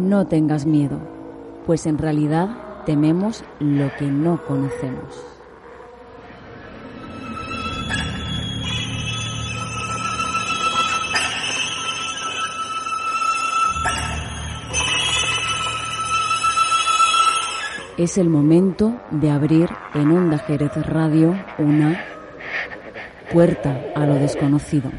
no tengas miedo, pues en realidad tememos lo que no conocemos. Es el momento de abrir en Onda Jerez Radio una puerta a lo desconocido.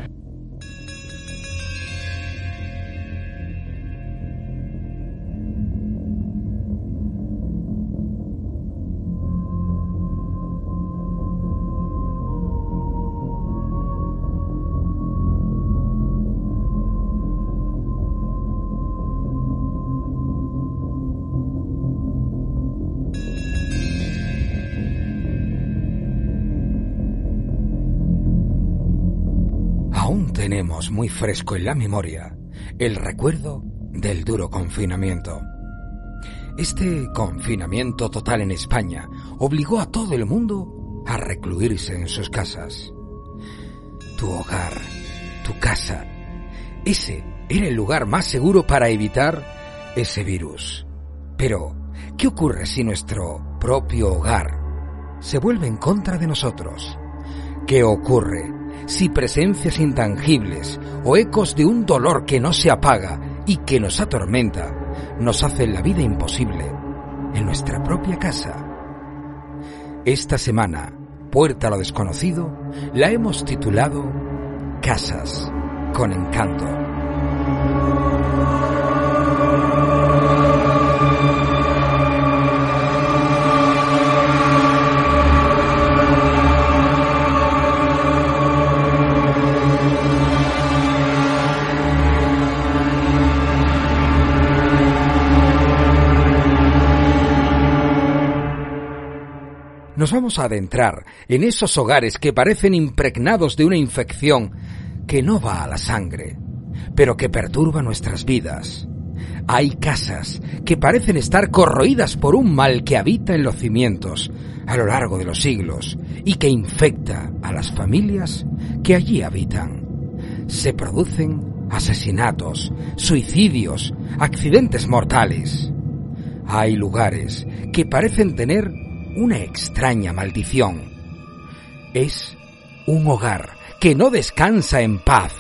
Muy fresco en la memoria el recuerdo del duro confinamiento. Este confinamiento total en España obligó a todo el mundo a recluirse en sus casas. Tu hogar, tu casa, ese era el lugar más seguro para evitar ese virus. Pero, ¿qué ocurre si nuestro propio hogar se vuelve en contra de nosotros? ¿Qué ocurre si presencias intangibles o ecos de un dolor que no se apaga y que nos atormenta nos hacen la vida imposible en nuestra propia casa. Esta semana, Puerta a lo desconocido, la hemos titulado Casas con encanto. Nos vamos a adentrar en esos hogares que parecen impregnados de una infección que no va a la sangre, pero que perturba nuestras vidas. Hay casas que parecen estar corroídas por un mal que habita en los cimientos a lo largo de los siglos y que infecta a las familias que allí habitan. Se producen asesinatos, suicidios, accidentes mortales. Hay lugares que parecen tener una extraña maldición. Es un hogar que no descansa en paz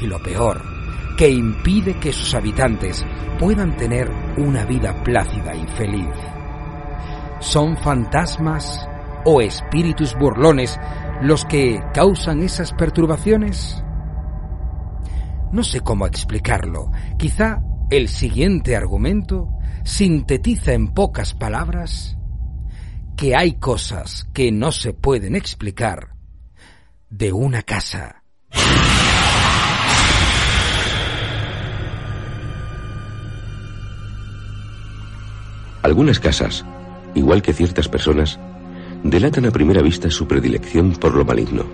y lo peor, que impide que sus habitantes puedan tener una vida plácida y feliz. ¿Son fantasmas o espíritus burlones los que causan esas perturbaciones? No sé cómo explicarlo. Quizá el siguiente argumento sintetiza en pocas palabras que hay cosas que no se pueden explicar de una casa. Algunas casas, igual que ciertas personas, delatan a primera vista su predilección por lo maligno.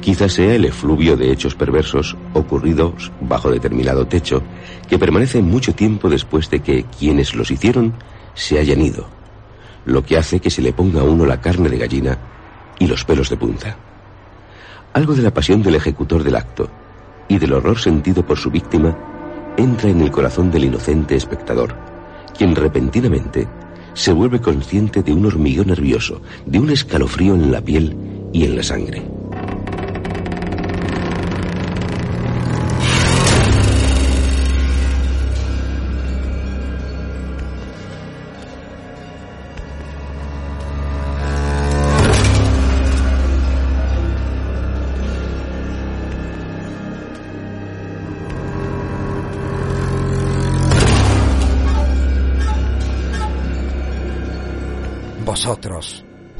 Quizás sea el efluvio de hechos perversos ocurridos bajo determinado techo que permanecen mucho tiempo después de que quienes los hicieron se hayan ido lo que hace que se le ponga a uno la carne de gallina y los pelos de punta. Algo de la pasión del ejecutor del acto y del horror sentido por su víctima entra en el corazón del inocente espectador, quien repentinamente se vuelve consciente de un hormigueo nervioso, de un escalofrío en la piel y en la sangre.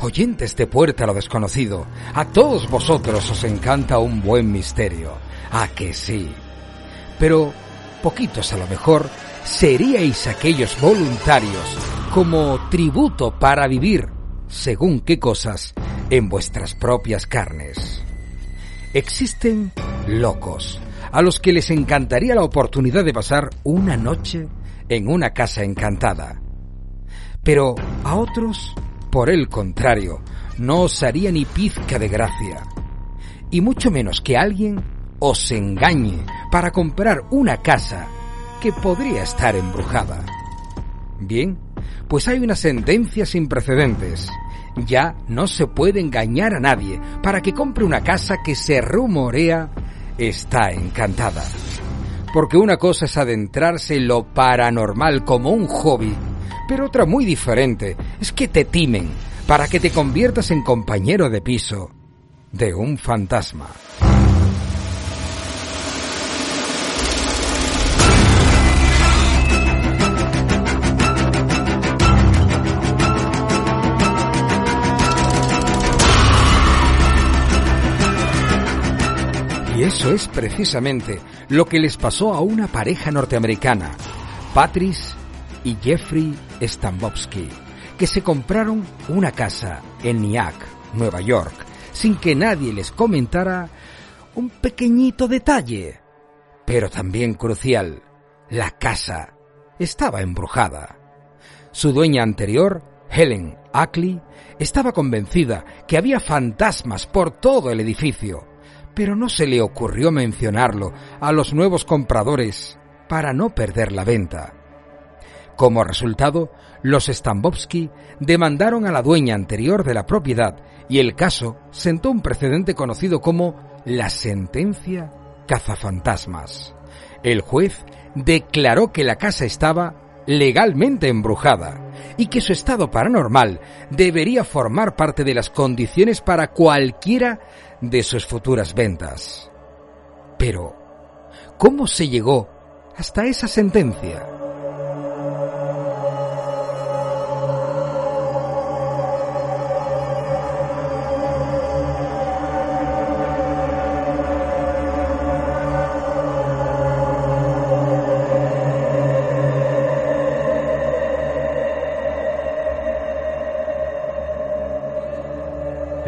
Oyentes de Puerta a lo Desconocido, a todos vosotros os encanta un buen misterio. ¿A que sí? Pero poquitos a lo mejor seríais aquellos voluntarios como tributo para vivir, según qué cosas, en vuestras propias carnes. Existen locos, a los que les encantaría la oportunidad de pasar una noche en una casa encantada. Pero a otros por el contrario, no os haría ni pizca de gracia. Y mucho menos que alguien os engañe para comprar una casa que podría estar embrujada. Bien, pues hay una sentencia sin precedentes. Ya no se puede engañar a nadie para que compre una casa que se rumorea está encantada. Porque una cosa es adentrarse en lo paranormal como un hobby, pero otra muy diferente es que te timen para que te conviertas en compañero de piso de un fantasma. Y eso es precisamente lo que les pasó a una pareja norteamericana, Patrice y Jeffrey Stambowski, que se compraron una casa en Nyack, Nueva York, sin que nadie les comentara un pequeñito detalle, pero también crucial. La casa estaba embrujada. Su dueña anterior, Helen Ackley, estaba convencida que había fantasmas por todo el edificio pero no se le ocurrió mencionarlo a los nuevos compradores para no perder la venta. Como resultado, los Stambowski demandaron a la dueña anterior de la propiedad y el caso sentó un precedente conocido como la sentencia cazafantasmas. El juez declaró que la casa estaba legalmente embrujada y que su estado paranormal debería formar parte de las condiciones para cualquiera de sus futuras ventas. Pero, ¿cómo se llegó hasta esa sentencia?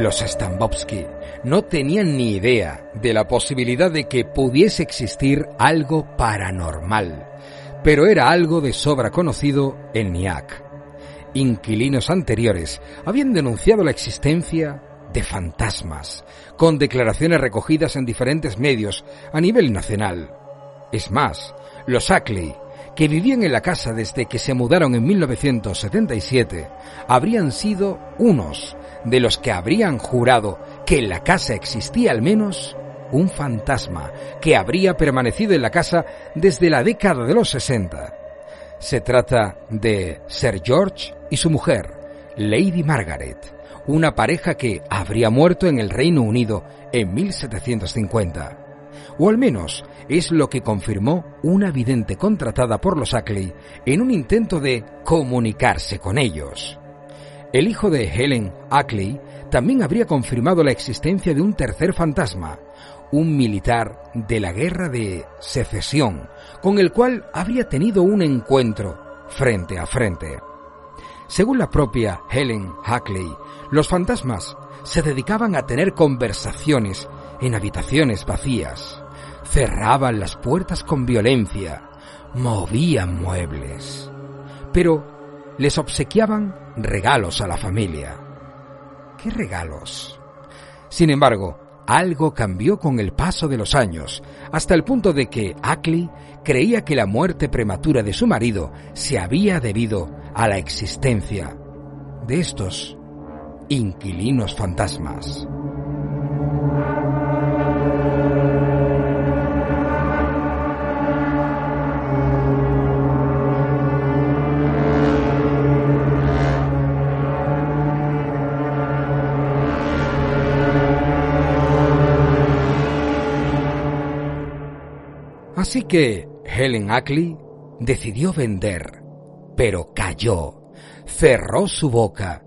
Los Stambowski no tenían ni idea de la posibilidad de que pudiese existir algo paranormal, pero era algo de sobra conocido en Nyack. Inquilinos anteriores habían denunciado la existencia de fantasmas, con declaraciones recogidas en diferentes medios a nivel nacional. Es más, los Ackley, que vivían en la casa desde que se mudaron en 1977, habrían sido unos de los que habrían jurado que en la casa existía al menos un fantasma que habría permanecido en la casa desde la década de los 60. Se trata de Sir George y su mujer, Lady Margaret, una pareja que habría muerto en el Reino Unido en 1750. O al menos es lo que confirmó una vidente contratada por los Ackley en un intento de comunicarse con ellos. El hijo de Helen Ackley también habría confirmado la existencia de un tercer fantasma, un militar de la guerra de secesión, con el cual habría tenido un encuentro frente a frente. Según la propia Helen Ackley, los fantasmas se dedicaban a tener conversaciones en habitaciones vacías, cerraban las puertas con violencia, movían muebles. Pero les obsequiaban regalos a la familia. ¿Qué regalos? Sin embargo, algo cambió con el paso de los años, hasta el punto de que Ackley creía que la muerte prematura de su marido se había debido a la existencia de estos inquilinos fantasmas. Así que Helen Ackley decidió vender, pero cayó, cerró su boca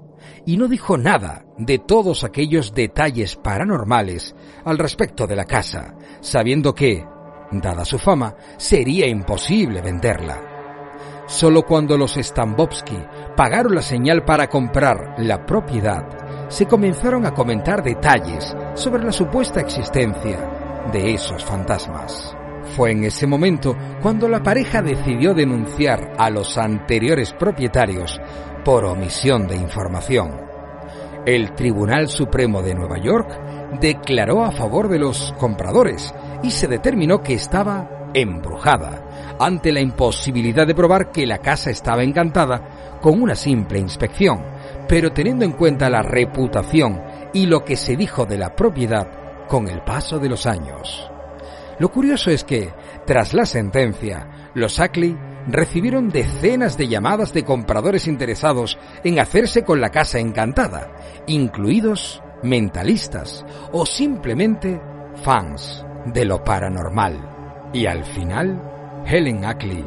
y no dijo nada de todos aquellos detalles paranormales al respecto de la casa, sabiendo que, dada su fama, sería imposible venderla. Solo cuando los Stambowski pagaron la señal para comprar la propiedad, se comenzaron a comentar detalles sobre la supuesta existencia de esos fantasmas. Fue en ese momento cuando la pareja decidió denunciar a los anteriores propietarios por omisión de información. El Tribunal Supremo de Nueva York declaró a favor de los compradores y se determinó que estaba embrujada, ante la imposibilidad de probar que la casa estaba encantada con una simple inspección, pero teniendo en cuenta la reputación y lo que se dijo de la propiedad con el paso de los años. Lo curioso es que, tras la sentencia, los Ackley recibieron decenas de llamadas de compradores interesados en hacerse con la casa encantada, incluidos mentalistas o simplemente fans de lo paranormal. Y al final, Helen Ackley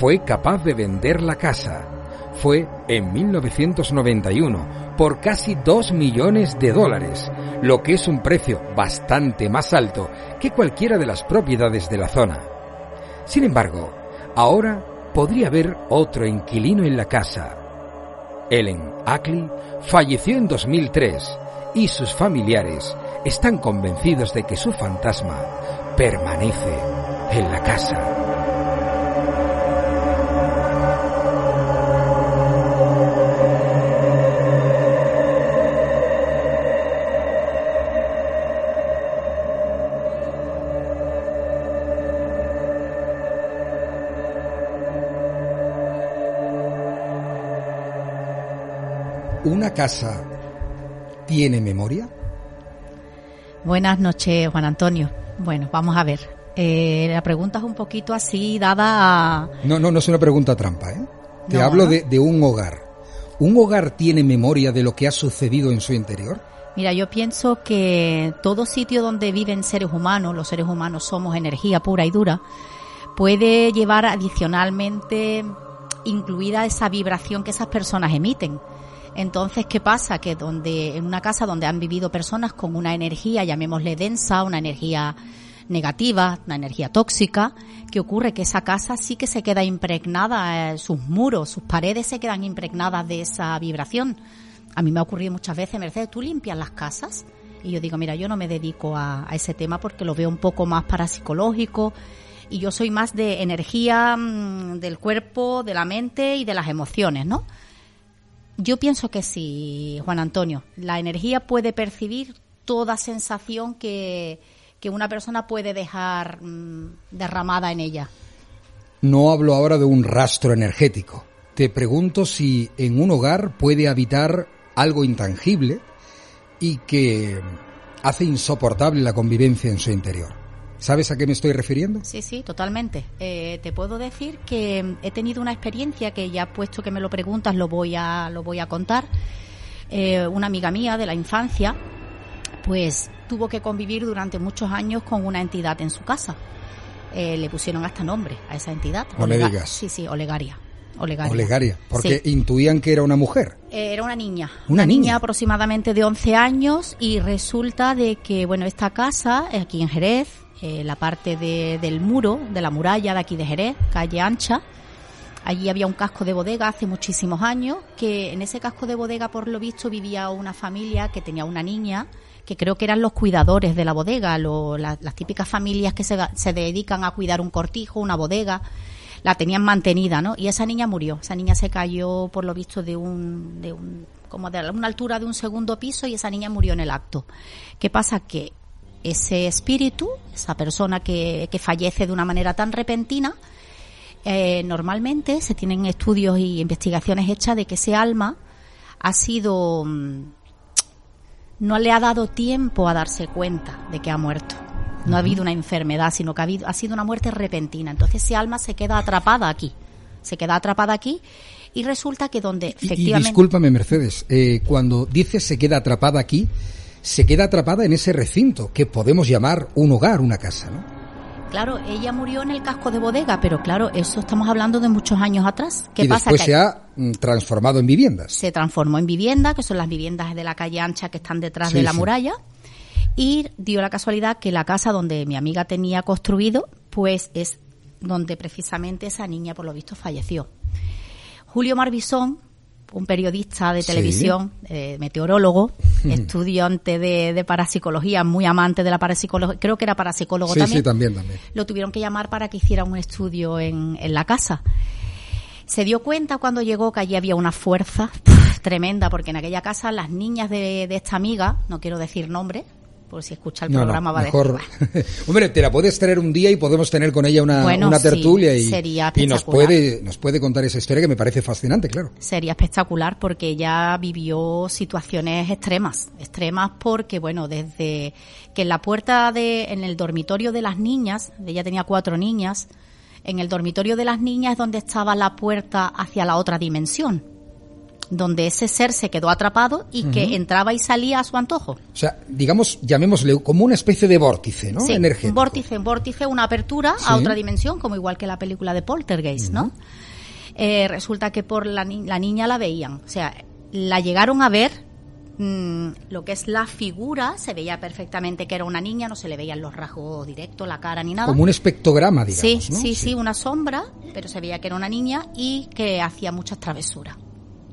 fue capaz de vender la casa. Fue en 1991 por casi 2 millones de dólares, lo que es un precio bastante más alto que cualquiera de las propiedades de la zona. Sin embargo, ahora podría haber otro inquilino en la casa. Ellen Ackley falleció en 2003 y sus familiares están convencidos de que su fantasma permanece en la casa. ¿Una casa tiene memoria? Buenas noches, Juan Antonio. Bueno, vamos a ver. Eh, la pregunta es un poquito así, dada a... No, no, no es una pregunta trampa, ¿eh? Te hablo De, de un hogar. ¿Un hogar tiene memoria de lo que ha sucedido en su interior? Mira, yo pienso que todo sitio donde viven seres humanos, los seres humanos somos energía pura y dura, puede llevar adicionalmente incluida esa vibración que esas personas emiten. Entonces, ¿qué pasa? Que donde, en una casa donde han vivido personas con una energía, llamémosle densa, una energía negativa, una energía tóxica, ¿qué ocurre? Que esa casa sí que se queda impregnada, eh, sus muros, sus paredes se quedan impregnadas de esa vibración. A mí me ha ocurrido muchas veces, Mercedes, ¿tú limpias las casas? Y yo digo, mira, yo no me dedico a, a ese tema porque lo veo un poco más parapsicológico y yo soy más de energía mm, del cuerpo, de la mente y de las emociones, ¿no? Yo pienso que sí, Juan Antonio. La energía puede percibir toda sensación que, una persona puede dejar mm, derramada en ella. No hablo ahora de un rastro energético. Te pregunto si en un hogar puede habitar algo intangible y que hace insoportable la convivencia en su interior. ¿Sabes a qué me estoy refiriendo? Sí, sí, totalmente. Eh, te puedo decir que he tenido una experiencia que ya puesto que me lo preguntas lo voy a, lo voy a contar. Eh, una amiga mía de la infancia, pues tuvo que convivir durante muchos años con una entidad en su casa. Eh, le pusieron hasta nombre a esa entidad. No me digas. Sí, sí, Olegaria. Olegaria. Olegaria, porque intuían que era una mujer. era una niña. Una, niña? aproximadamente de 11 años y resulta de que, bueno, esta casa, aquí en Jerez, eh, la parte de, del muro, de la muralla de aquí de Jerez, calle ancha. Allí había un casco de bodega hace muchísimos años, que en ese casco de bodega, por lo visto, vivía una familia que tenía una niña, que creo que eran los cuidadores de la bodega, las típicas familias que se, se dedican a cuidar un cortijo, una bodega la tenían mantenida, ¿no? Y esa niña murió. Esa niña se cayó, por lo visto, de un, de un, como de una altura de un segundo piso y esa niña murió en el acto. ¿Qué pasa? Que ese espíritu, esa persona que, fallece de una manera tan repentina, eh, normalmente se tienen estudios y investigaciones hechas de que ese alma ha sido mm, no le ha dado tiempo a darse cuenta de que ha muerto. No ha habido una enfermedad, sino que ha, habido, ha sido una muerte repentina. Entonces ese alma se queda atrapada aquí. Se queda atrapada aquí y resulta que donde efectivamente... Y, discúlpame, Mercedes, eh, cuando dices se queda atrapada aquí, se queda atrapada en ese recinto que podemos llamar un hogar, una casa, ¿no? Claro, ella murió en el casco de bodega, pero claro, eso estamos hablando de muchos años atrás. ¿Qué y pasa? después se ha mm, transformado en viviendas. Se transformó en vivienda, que son las viviendas de la calle ancha que están detrás de la muralla. Y dio la casualidad que la casa donde mi amiga tenía construido, pues es donde precisamente esa niña, por lo visto, falleció. Julio Marbisón, un periodista de televisión, eh, meteorólogo, estudiante de, parapsicología, muy amante de la parapsicología, creo que era parapsicólogo también. Sí, también, también. Lo tuvieron que llamar para que hiciera un estudio en, en la casa. Se dio cuenta cuando llegó que allí había una fuerza tremenda, porque en aquella casa las niñas de, de esta amiga, no quiero decir nombre, por si escucha el programa va mejor. Hombre, te la puedes traer un día y podemos tener con ella una, una tertulia y, y nos puede nos puede contar esa historia que me parece fascinante, claro. Sería espectacular porque ella vivió situaciones extremas, extremas porque bueno, desde que en la puerta de en el dormitorio de las niñas, ella tenía cuatro niñas, en el dormitorio de las niñas es donde estaba la puerta hacia la otra dimensión donde ese ser se quedó atrapado y que entraba y salía a su antojo. O sea, digamos, llamémosle como una especie de vórtice, ¿no? Sí, un vórtice, un vórtice, una apertura a otra dimensión, como igual que la película de Poltergeist, ¿no? Eh, resulta que por la, la, niña la veían, o sea, la llegaron a ver, mm, lo que es la figura, se veía perfectamente que era una niña, no se le veían los rasgos directos, la cara ni nada. Como un espectrograma, digamos. Sí, sí, sí, una sombra, pero se veía que era una niña y que hacía muchas travesuras.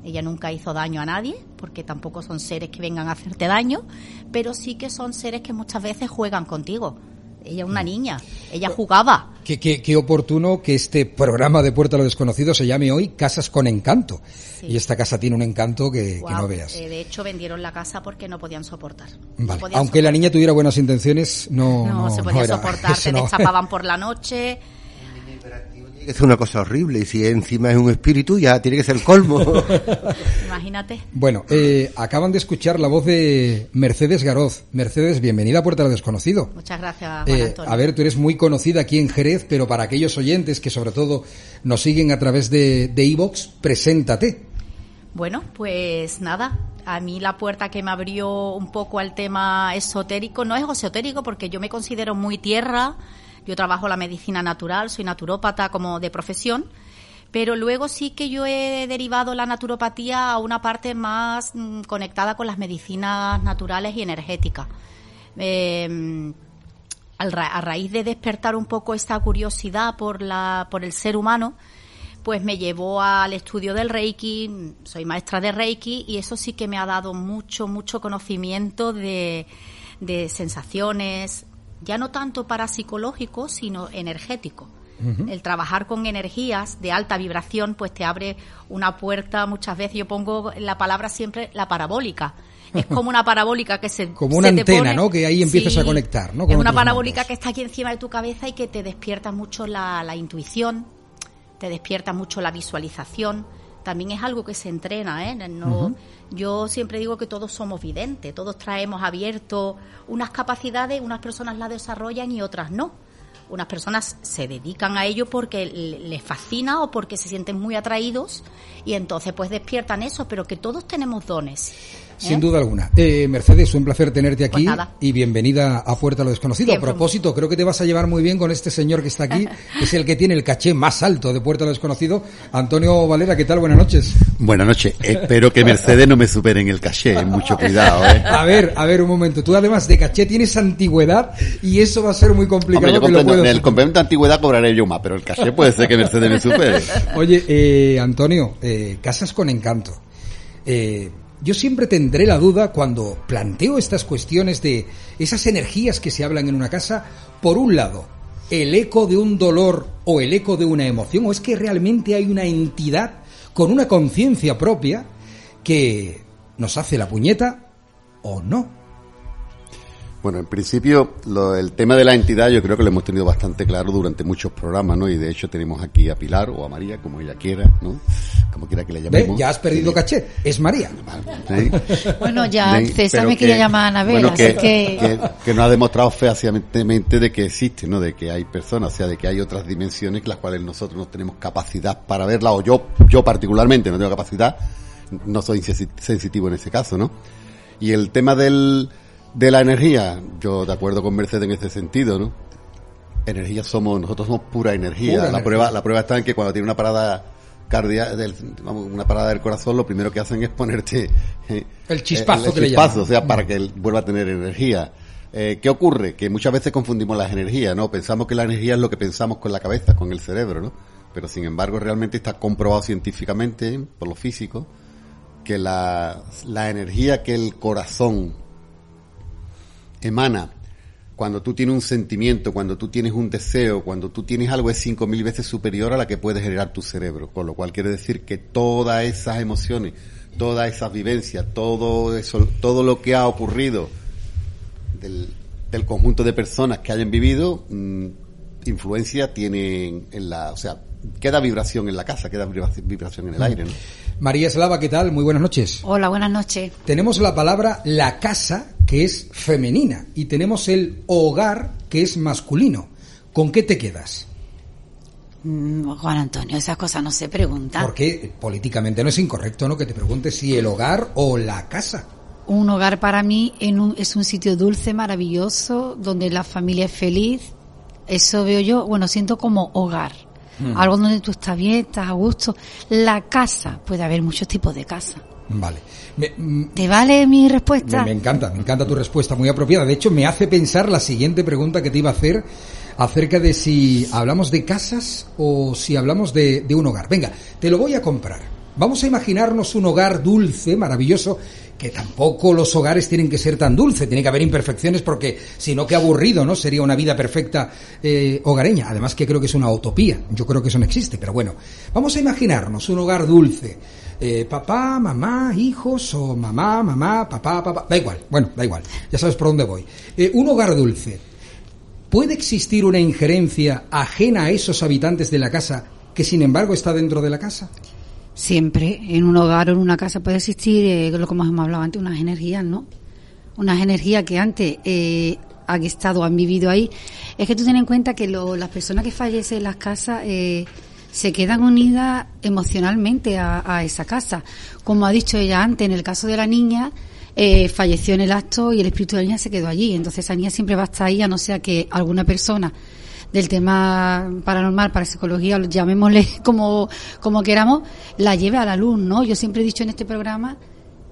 Ella nunca hizo daño a nadie, porque tampoco son seres que vengan a hacerte daño, pero sí que son seres que muchas veces juegan contigo. Ella es una niña, ella jugaba. Qué, qué, oportuno que este programa de Puerta a lo Desconocido se llame hoy Casas con Encanto. Y esta casa tiene un encanto que, no veas. Eh, de hecho, vendieron la casa porque no podían soportar. Aunque la niña tuviera buenas intenciones, no. No, se podía soportar, te deschapaban por la noche es una cosa horrible y si encima es un espíritu ya tiene que ser el colmo. Imagínate. Bueno, eh, acaban de escuchar la voz de Mercedes Garoz. Mercedes, bienvenida a Puerta del Desconocido. Muchas gracias, Juan eh, A ver, tú eres muy conocida aquí en Jerez, pero para aquellos oyentes que sobre todo nos siguen a través de Evox, preséntate. Bueno, pues nada, a mí la puerta que me abrió un poco al tema esotérico, no es esotérico porque yo me considero muy tierra, yo trabajo la medicina natural, soy naturópata como de profesión, pero luego sí que yo he derivado la naturopatía a una parte más mm, conectada con las medicinas naturales y energéticas. Eh, a raíz de despertar un poco esta curiosidad por, la, por el ser humano, pues me llevó al estudio del Reiki, soy maestra de Reiki y eso sí que me ha dado mucho, mucho conocimiento de, de sensaciones, ya no tanto parapsicológico, sino energético. El trabajar con energías de alta vibración, pues te abre una puerta, muchas veces yo pongo la palabra siempre la parabólica. Es como una parabólica que se... Como una antena, ¿no? Que ahí empiezas a conectar, ¿no? es una parabólica que está aquí encima de tu cabeza y que te despierta mucho la, la intuición, te despierta mucho la visualización, también es algo que se entrena, ¿eh? No, Yo siempre digo que todos somos videntes, todos traemos abierto unas capacidades, unas personas las desarrollan y otras no. Unas personas se dedican a ello porque les fascina o porque se sienten muy atraídos y entonces pues despiertan eso, pero que todos tenemos dones. Sin ¿Eh? duda alguna. Eh, Mercedes, un placer tenerte aquí pues y bienvenida a Puerta a lo Desconocido. a propósito, creo que te vas a llevar muy bien con este señor que está aquí, que es el que tiene el caché más alto de Puerta a lo Desconocido. Antonio Valera, ¿qué tal? Buenas noches. Buenas noches. Espero que Mercedes no me supere en el caché, mucho cuidado. ¿eh? A ver, a ver un momento. Tú además de caché tienes antigüedad y eso va a ser muy complicado. en el complemento de antigüedad cobraré yo más, pero el caché puede ser que Mercedes me supere. Oye, eh, Antonio, eh, casas con encanto. Eh, yo siempre tendré la duda cuando planteo estas cuestiones de esas energías que se hablan en una casa, por un lado, el eco de un dolor o el eco de una emoción, o es que realmente hay una entidad con una conciencia propia que nos hace la puñeta o no. Bueno, en principio, el tema de la entidad yo creo que lo hemos tenido bastante claro durante muchos programas, ¿no? Y de hecho tenemos aquí a Pilar o a María, como ella quiera, ¿no? Como quiera que le llamemos. Ya has perdido caché, es María. Bueno, ya César me quería llamar a Anabel, así que... que... nos ha demostrado fehacientemente de que existe, ¿no? De que hay personas, o sea, de que hay otras dimensiones las cuales nosotros no tenemos capacidad para verla, o yo, yo particularmente no tengo capacidad, no soy sensitivo en ese caso, ¿no? Y el tema del de la energía, yo de acuerdo con Mercedes en ese sentido, ¿no? Energía somos, nosotros somos pura energía. la prueba, la prueba está en que cuando tiene una parada cardíaca, vamos, una parada del corazón, lo primero que hacen es ponerte eh, el chispazo, el, chispazo o sea, para que él vuelva a tener energía. Eh, ¿Qué ocurre? Que muchas veces confundimos las energías, ¿no? Pensamos que la energía es lo que pensamos con la cabeza, con el cerebro, ¿no? Pero sin embargo, realmente está comprobado científicamente, por lo físico, que la, la energía que el corazón emana cuando tú tienes un sentimiento, cuando tú tienes un deseo, cuando tú tienes algo es cinco mil veces superior a la que puede generar tu cerebro. Con lo cual quiere decir que todas esas emociones, todas esas vivencias, todo eso, todo lo que ha ocurrido del, conjunto de personas que hayan vivido, mm, influencia tienen en la, o sea, queda vibración en la casa, queda vibración en el mm. aire. ¿no? María Eslava, ¿qué tal? Muy buenas noches. Hola, buenas noches. Tenemos la palabra la casa, que es femenina, y tenemos el hogar, que es masculino. ¿Con qué te quedas? Mm, Juan Antonio, esas cosas no se preguntan. Porque políticamente no es incorrecto, ¿no? Que te preguntes si el hogar o la casa. Un hogar para mí es un sitio dulce, maravilloso, donde la familia es feliz. Eso veo yo, bueno, siento como hogar. Mm. Algo donde tú estás bien, estás a gusto. La casa, puede haber muchos tipos de casa. Vale. Mm, ¿Te vale mi respuesta? Me, encanta, me encanta tu respuesta, muy apropiada. De hecho, me hace pensar la siguiente pregunta que te iba a hacer acerca de si hablamos de casas o si hablamos de, de un hogar. Venga, te lo voy a comprar. Vamos a imaginarnos un hogar dulce, maravilloso, que tampoco los hogares tienen que ser tan dulces, tiene que haber imperfecciones porque si no, qué aburrido, ¿no? Sería una vida perfecta eh, hogareña. Además que creo que es una utopía, yo creo que eso no existe, pero bueno, vamos a imaginarnos un hogar dulce. Eh, papá, mamá, hijos o mamá, mamá, papá, papá, da igual, bueno, da igual, ya sabes por dónde voy. Eh, un hogar dulce. ¿Puede existir una injerencia ajena a esos habitantes de la casa que sin embargo está dentro de la casa? Siempre, en un hogar o en una casa puede existir, eh, lo que hemos hablado antes, unas energías, ¿no? Unas energías que antes eh, han estado, han vivido ahí. Es que tú ten en cuenta que las personas que fallecen en las casas eh, se quedan unidas emocionalmente a, esa casa. Como ha dicho ella antes, en el caso de la niña, eh, falleció en el acto y el espíritu de la niña se quedó allí. Entonces esa niña siempre va a estar ahí, a no ser que alguna persona del tema paranormal, para psicología, llamémosle como, como queramos, la lleve a la luz, ¿no? Yo siempre he dicho en este programa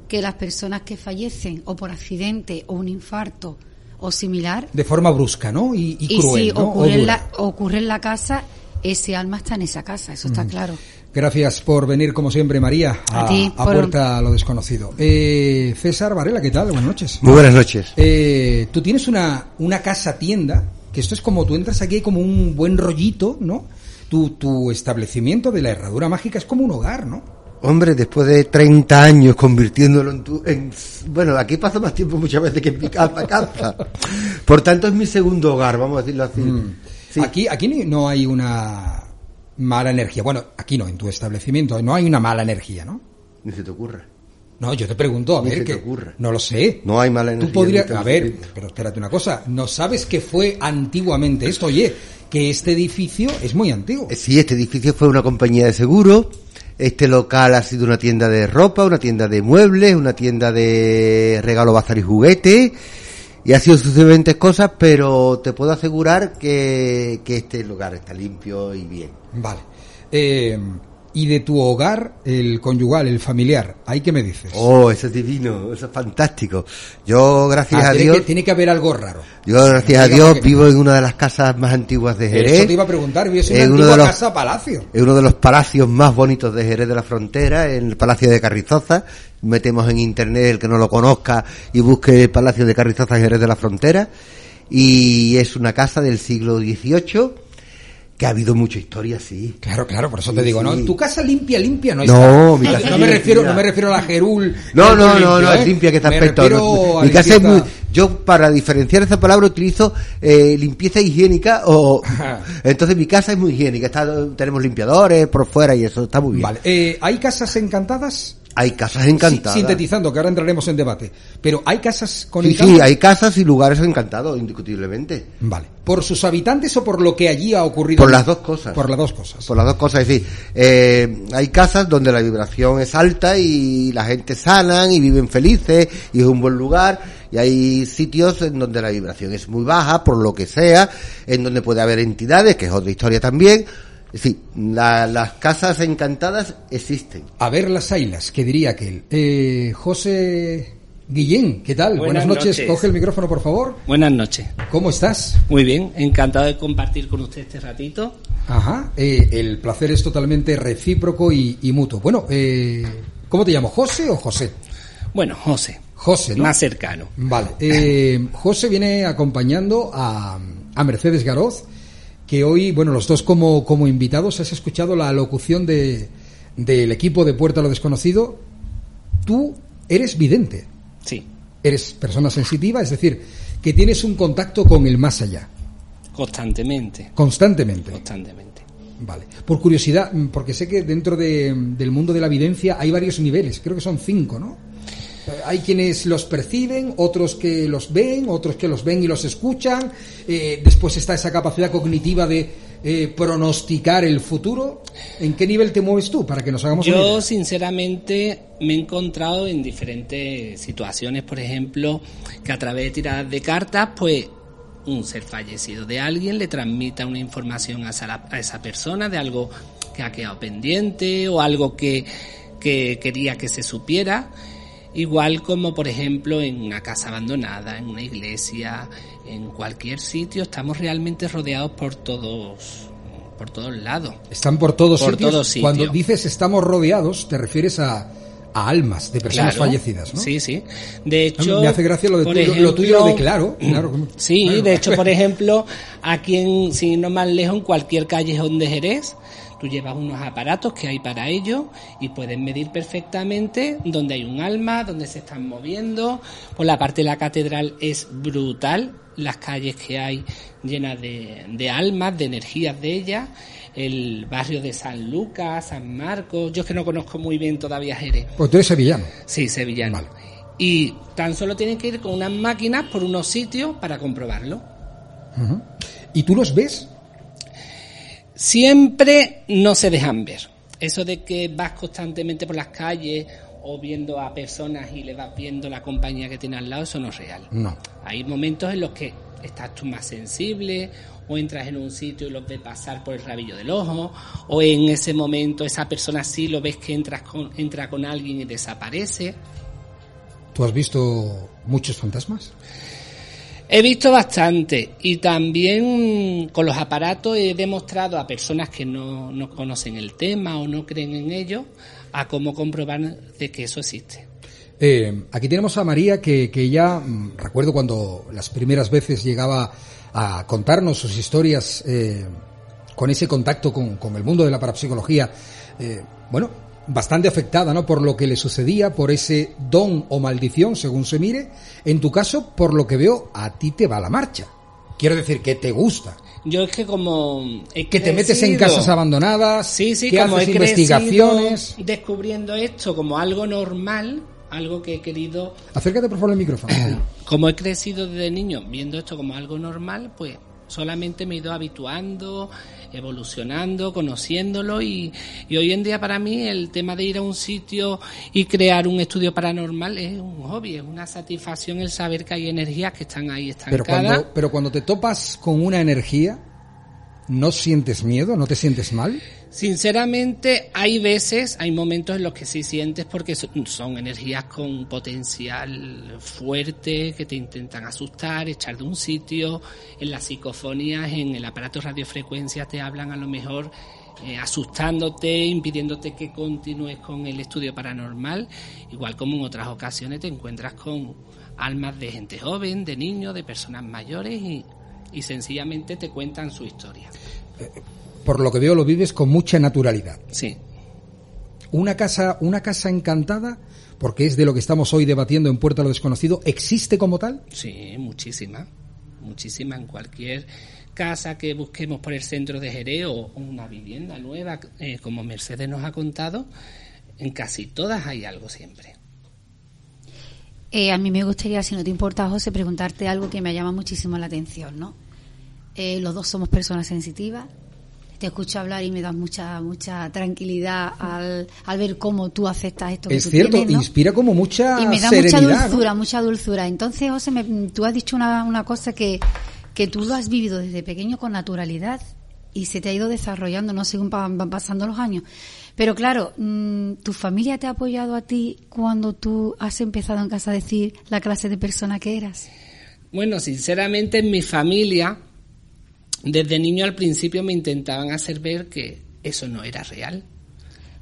que las personas que fallecen o por accidente o un infarto o similar... De forma brusca, ¿no? Y, y, cruel, si ocurre, en la, ocurre en la casa, ese alma está en esa casa, eso está claro. Gracias por venir, como siempre, María, a, a, Puerta a lo Desconocido. Eh, César Varela, ¿qué tal? Buenas noches. Muy buenas noches. Eh, Tú tienes una, una casa-tienda que esto es como tú entras aquí como un buen rollito, ¿no? Tu, tu establecimiento de la herradura mágica es como un hogar, ¿no? Hombre, después de 30 años convirtiéndolo en tu... En, bueno, aquí paso más tiempo muchas veces que en mi casa, casa. Por tanto, es mi segundo hogar, vamos a decirlo así. Mm. Aquí, aquí no hay una mala energía. Bueno, aquí no, en tu establecimiento no hay una mala energía, ¿no? Ni se te ocurre. No, yo te pregunto, a ver, qué ocurre. no lo sé. No hay mala energía. Tú podrías, a ver, pero espérate una cosa, ¿no sabes qué fue antiguamente esto? Oye, que este edificio es muy antiguo. Eh, sí, este edificio fue una compañía de seguro. Este local ha sido una tienda de ropa, una tienda de muebles, una tienda de regalo, bazar y juguete. Y ha sido sucesivamente cosas, pero te puedo asegurar que, que este lugar está limpio y bien. Vale. Eh, y de tu hogar, el conyugal, el familiar. ¿Ahí qué me dices? Oh, eso es divino, eso es fantástico. Yo, gracias ah, a Dios... tiene que haber algo raro. Yo, gracias a Dios, vivo en una de las casas más antiguas de Jerez. Eso te iba a preguntar, en una antigua casa palacio. En uno de los palacios más bonitos de Jerez de la Frontera, en el Palacio de Carrizoza. Metemos en internet el que no lo conozca y busque el Palacio de Carrizoza en Jerez de la Frontera. Y es una casa del siglo XVIII que ha habido mucha historia, sí. Claro, claro, por eso te digo, ¿no? Tu casa limpia, limpia, no No, mi casa no, me refiero, no me refiero a la Gerul. No, no, no, no, es ¿eh? limpia que está aspecto. mi casa es muy, yo para diferenciar esa palabra utilizo eh, limpieza higiénica o entonces mi casa es muy higiénica, está, tenemos limpiadores por fuera y eso está muy bien. Vale, eh, ¿hay casas encantadas? Hay casas encantadas. sintetizando, que ahora entraremos en debate. Pero hay casas con Sí, sí, hay casas y lugares encantados, indiscutiblemente. Vale. ¿Por sus habitantes o por lo que allí ha ocurrido? Por las dos cosas. Por las dos cosas. Por las dos cosas. Es decir, eh, hay casas donde la vibración es alta y la gente sanan y viven felices y es un buen lugar. Y hay sitios en donde la vibración es muy baja, por lo que sea, en donde puede haber entidades, que es otra historia también Sí, las casas encantadas existen. A ver las ailas, que diría aquel. Eh, José Guillén, ¿qué tal? Buenas, noches. Coge el micrófono, por favor. Buenas noches. ¿Cómo estás? Muy bien, encantado de compartir con usted este ratito. Ajá, eh, el placer es totalmente recíproco y, mutuo. Bueno, eh, ¿cómo te llamo? ¿José o José? Bueno, José. José, ¿no? Más cercano. Vale. Eh, José viene acompañando a, a Mercedes Garoz que hoy, bueno, los dos como, como invitados, has escuchado la locución de, del equipo de Puerta a lo Desconocido. Tú eres vidente. Sí. Eres persona sensitiva, es decir, que tienes un contacto con el más allá. Constantemente. Constantemente. Constantemente. Vale. Por curiosidad, porque sé que dentro de- del mundo de la evidencia hay varios niveles, creo que son cinco, ¿no? Eh, Hay quienes los perciben, otros que los ven, otros que los ven y los escuchan. eh, después está esa capacidad cognitiva de eh, pronosticar el futuro. ¿En qué nivel te mueves tú? Para que nos hagamos una Yo, idea. sinceramente, me he encontrado en diferentes situaciones, por ejemplo, que a través de tiradas de cartas, pues un ser fallecido de alguien le transmita una información a esa, a esa persona de algo que ha quedado pendiente o algo que, que quería que se supiera. Igual como, por ejemplo, en una casa abandonada, en una iglesia, en cualquier sitio, estamos realmente rodeados por todos, por todos lados. Están por todos Por sitios. Cuando dices estamos rodeados, te refieres a, a almas de personas Claro. fallecidas, ¿no? Sí, sí. De hecho, Me hace gracia lo, de tuyo- lo tuyo, lo de claro. claro. Sí, Claro. de hecho, por ejemplo, aquí en, si no más lejos, en cualquier callejón de Jerez, tú llevas unos aparatos que hay para ello y puedes medir perfectamente dónde hay un alma, dónde se están moviendo. Por la parte de la catedral es brutal, las calles que hay llenas de, de almas, de energías de ellas. El barrio de San Lucas, San Marcos, yo es que no conozco muy bien todavía Jerez. Pues tú eres sevillano. Sí, sevillano. Vale. Y tan solo tienen que ir con unas máquinas por unos sitios para comprobarlo. ¿Y tú los ves? Siempre no se dejan ver. Eso de que vas constantemente por las calles o viendo a personas y le vas viendo la compañía que tiene al lado, eso no es real. No. Hay momentos en los que estás tú más sensible o entras en un sitio y los ves pasar por el rabillo del ojo o en ese momento esa persona sí lo ves que entras con, entra con alguien y desaparece. ¿Tú has visto muchos fantasmas? He visto bastante y también con los aparatos he demostrado a personas que no, no conocen el tema o no creen en ello a cómo comprobar de que eso existe. Eh, aquí tenemos a María que, que ella, mm, recuerdo cuando las primeras veces llegaba a contarnos sus historias eh, con ese contacto con, con el mundo de la parapsicología, eh, bueno, bastante afectada ¿no? por lo que le sucedía, por ese don o maldición, según se mire. En tu caso, por lo que veo, a ti te va la marcha. Quiero decir que te gusta. Yo es que como... Que te metes en casas abandonadas, Sí, sí, que como haces he investigaciones. descubriendo esto como algo normal, algo que he querido Acércate por favor al micrófono. como he crecido desde niño viendo esto como algo normal, pues solamente me he ido habituando, evolucionando, conociéndolo y, y hoy en día para mí el tema de ir a un sitio y crear un estudio paranormal es un hobby, es una satisfacción el saber que hay energías que están ahí Pero estancadas. cuando, pero cuando te topas con una energía, ¿no sientes miedo? ¿No te sientes mal? Sinceramente, hay veces, hay momentos en los que sí sientes porque son, energías con potencial fuerte que te intentan asustar, echar de un sitio. En las psicofonías, en el aparato radiofrecuencia te hablan a lo mejor eh, asustándote, impidiéndote que continúes con el estudio paranormal. Igual como en otras ocasiones te encuentras con almas de gente joven, de niños, de personas mayores y, y sencillamente te cuentan su historia. Por lo que veo, lo vives con mucha naturalidad. Sí. Una casa, una casa encantada, porque es de lo que estamos hoy debatiendo en Puerta a lo Desconocido, ¿existe como tal? Sí, muchísima, muchísima en cualquier casa que busquemos por el centro de Jerez o una vivienda nueva, eh, como Mercedes nos ha contado, en casi todas hay algo siempre. Eh, a mí me gustaría, si no te importa, José, preguntarte algo que me llama muchísimo la atención, ¿no? Eh, los dos somos personas sensitivas. Te escucho hablar y me das mucha mucha tranquilidad al, al ver cómo tú aceptas esto que Es tú cierto, tienes, ¿no? inspira como mucha y me da serenidad. mucha ¿no? dulzura, mucha dulzura. Entonces, José, me- tú has dicho una, una cosa que, que tú lo has vivido desde pequeño con naturalidad y se te ha ido desarrollando, no según van, van pasando los años. Pero claro, mm, ¿tu familia te ha apoyado a ti cuando tú has empezado en casa a decir la clase de persona que eras? Bueno, sinceramente en mi familia, desde niño al principio me intentaban hacer ver que eso no era real.